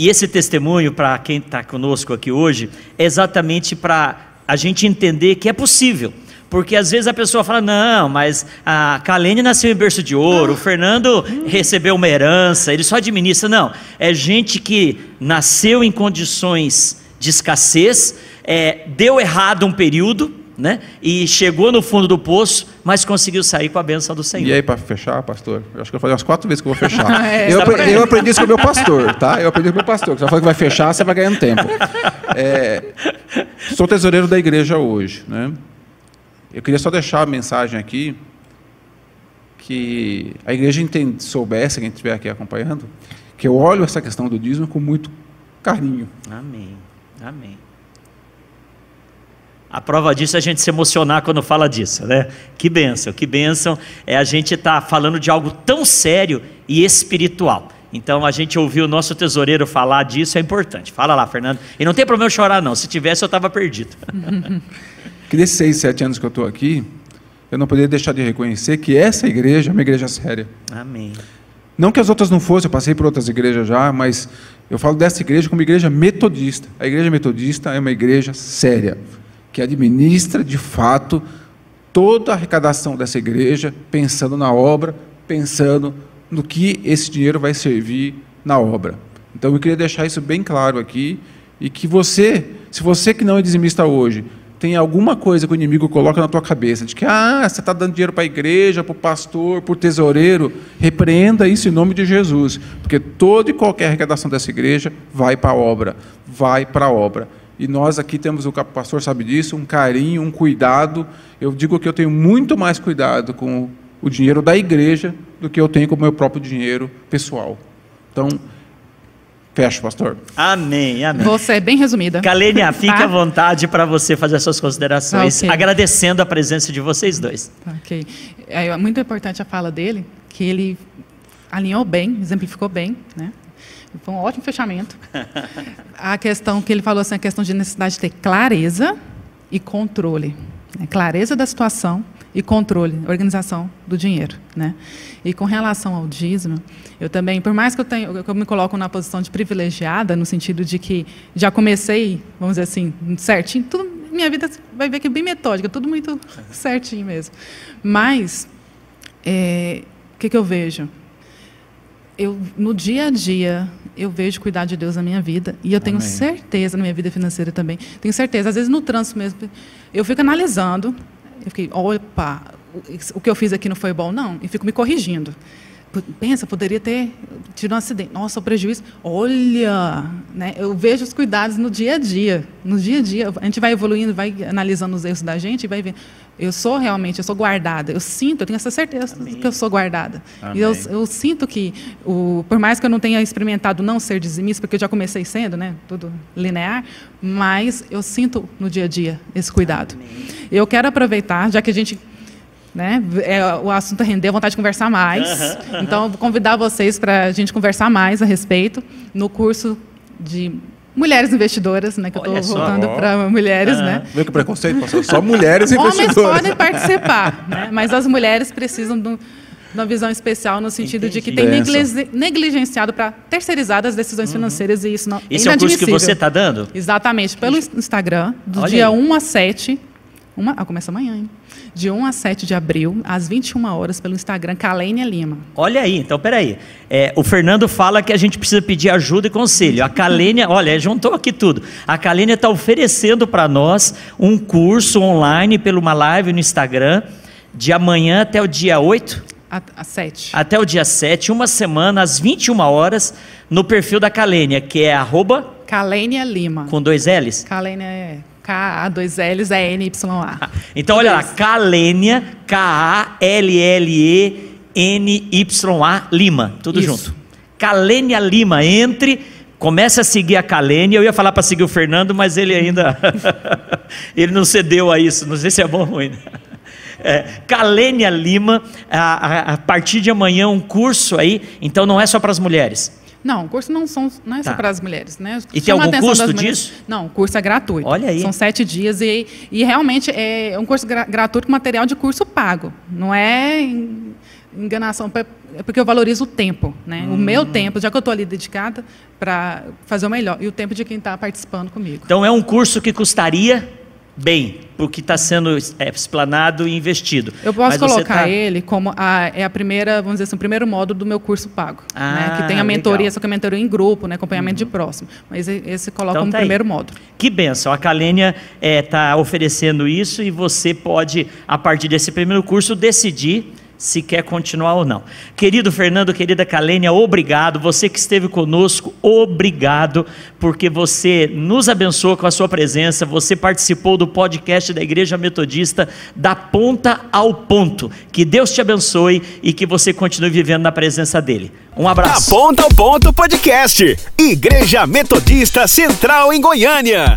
e esse testemunho, para quem está conosco aqui hoje, é exatamente para a gente entender que é possível. Porque às vezes a pessoa fala, não, mas a Kalene nasceu em berço de ouro, o Fernando recebeu uma herança, ele só administra. Não, é gente que nasceu em condições de escassez, é, deu errado um período, né? E chegou no fundo do poço, mas conseguiu sair com a benção do Senhor. e aí, para fechar, pastor? Eu acho que eu falei umas quatro vezes que eu vou fechar. É, eu, tá apre- eu aprendi isso com o meu pastor, tá? Eu aprendi com o meu pastor. que Você falou que vai fechar, você vai ganhando tempo. É, sou tesoureiro da igreja hoje, né? Eu queria só deixar a mensagem aqui que a igreja entende, soubesse, quem estiver aqui acompanhando, que eu olho essa questão do dízimo com muito carinho. Amém. Amém. A prova disso é a gente se emocionar quando fala disso, né? Que bênção, que bênção é a gente estar falando de algo tão sério e espiritual. Então a gente ouvir o nosso tesoureiro falar disso é importante. Fala lá, Fernando. E não tem problema eu chorar, não. Se tivesse, eu estava perdido. Que desses seis, sete anos que eu estou aqui, eu não poderia deixar de reconhecer que essa igreja é uma igreja séria. Amém. Não que as outras não fossem, eu passei por outras igrejas já, mas eu falo dessa igreja como igreja metodista. A igreja metodista é uma igreja séria, que administra de fato toda a arrecadação dessa igreja, pensando na obra, pensando no que esse dinheiro vai servir na obra. Então eu queria deixar isso bem claro aqui e que você, se você que não é dizimista hoje, tem alguma coisa que o inimigo coloca na tua cabeça, de que ah, você está dando dinheiro para a igreja, para o pastor, para o tesoureiro, repreenda isso em nome de Jesus, porque toda e qualquer arrecadação dessa igreja vai para a obra, vai para a obra. E nós aqui temos, o pastor sabe disso, um carinho, um cuidado. Eu digo que eu tenho muito mais cuidado com o dinheiro da igreja do que eu tenho com o meu próprio dinheiro pessoal. Então, fecha, pastor. Amém, amém. Você é bem resumida. Kalenia, fique Tá? à vontade para você fazer as suas considerações, Ah, ok. agradecendo a presença de vocês dois. Tá, Ok. É muito importante a fala dele, que ele alinhou bem, exemplificou bem, né? Foi um ótimo fechamento. A questão que ele falou assim, a questão de necessidade de ter clareza e controle. né? Clareza da situação e controle, organização do dinheiro, né? E com relação ao dízimo, eu também, por mais que eu tenha, que eu me coloco na posição de privilegiada, no sentido de que já comecei, vamos dizer assim, certinho, tudo, minha vida vai ver que é bem metódica, tudo muito certinho mesmo. Mas, é, o que, que eu vejo? Eu, no dia a dia, eu vejo cuidar de Deus na minha vida. E eu tenho Amém. certeza na minha vida financeira também. Tenho certeza. Às vezes no trânsito mesmo, eu fico analisando. Eu fiquei, opa, o que eu fiz aqui não foi bom, não. E fico me corrigindo. Pensa, poderia ter tido um acidente. Nossa, o prejuízo. Olha, né? eu vejo os cuidados no dia a dia. No dia a dia. A gente vai evoluindo, vai analisando os erros da gente e vai ver. Eu sou realmente, eu sou guardada. Eu sinto, eu tenho essa certeza Amém. que eu sou guardada. E eu, Amém. eu sinto que, o, por mais que eu não tenha experimentado não ser dizimista, porque eu já comecei sendo, né, tudo linear, mas eu sinto no dia a dia esse cuidado. Eu quero aproveitar, já que a gente, né, é, o assunto rendeu, vontade de conversar mais, então eu vou convidar vocês para a gente conversar mais a respeito no curso de mulheres investidoras, né, que eu Olha estou só. voltando para mulheres, né? Viu que preconceito, pastor? Só mulheres Homens investidoras. podem participar, né? mas as mulheres precisam de um- de uma visão especial no sentido de que tem Entendi. negli- negligenciado para terceirizar as decisões financeiras e isso não Esse é o curso que você está dando? Exatamente, pelo Instagram, do Olha dia aí. 1 a 7. Uma, ah, começa amanhã, hein? De 1 a 7 de abril, às 21 horas, pelo Instagram, Kalênia Lima. Olha aí, então peraí. É, o Fernando fala que a gente precisa pedir ajuda e conselho. A Kalênia, olha, juntou aqui tudo. A Kalênia está oferecendo para nós um curso online pela uma live no Instagram, de amanhã até o dia 8, A, a 7. até o dia 7, uma semana, às 21 horas, no perfil da Kalênia, que é arroba Kalênia Lima. com dois L's. Kalênia é K-A-2-Ls, é N-Y-A. Então olha lá, Kalênia, K-A-L-L-E-N-Y-A Lima, tudo Isso. junto. Kalênia Lima, entre, Comece a seguir a Kalene. Eu ia falar para seguir o Fernando, mas ele ainda ele não cedeu a isso. Não sei se é bom ou ruim. É, Kalênia Lima, a, a, a, partir de amanhã um curso aí, então não é só para as mulheres. Não, o curso não, são, não é só tá. para as mulheres, né? E tem algum custo disso? Não, o curso é gratuito. Olha aí. São sete dias e, e realmente é um curso gra gratuito com material de curso pago. Não é enganação, é porque eu valorizo o tempo, né? Hum. O meu hum. tempo, já que eu estou ali dedicada para fazer o melhor e o tempo de quem está participando comigo. Então é um curso que custaria bem, porque está sendo é, explanado e investido. Eu posso Mas colocar tá... ele como a, é a primeira, vamos dizer assim, o primeiro módulo do meu curso pago, ah, né? que tem a mentoria, legal. só que a mentoria em grupo, né? acompanhamento uhum. de próximo. Mas esse coloca então, como tá primeiro aí. módulo. Que benção! A Calênia está é, tá oferecendo isso e você pode, a partir desse primeiro curso, decidir se quer continuar ou não. Querido Fernando, querida Kalênia, obrigado. Você que esteve conosco, obrigado, porque você nos abençoou com a sua presença. Você participou do podcast da Igreja Metodista da ponta ao ponto. Que Deus te abençoe e que você continue vivendo na presença dele. Um abraço. Da ponta ao ponto podcast. Igreja Metodista Central em Goiânia.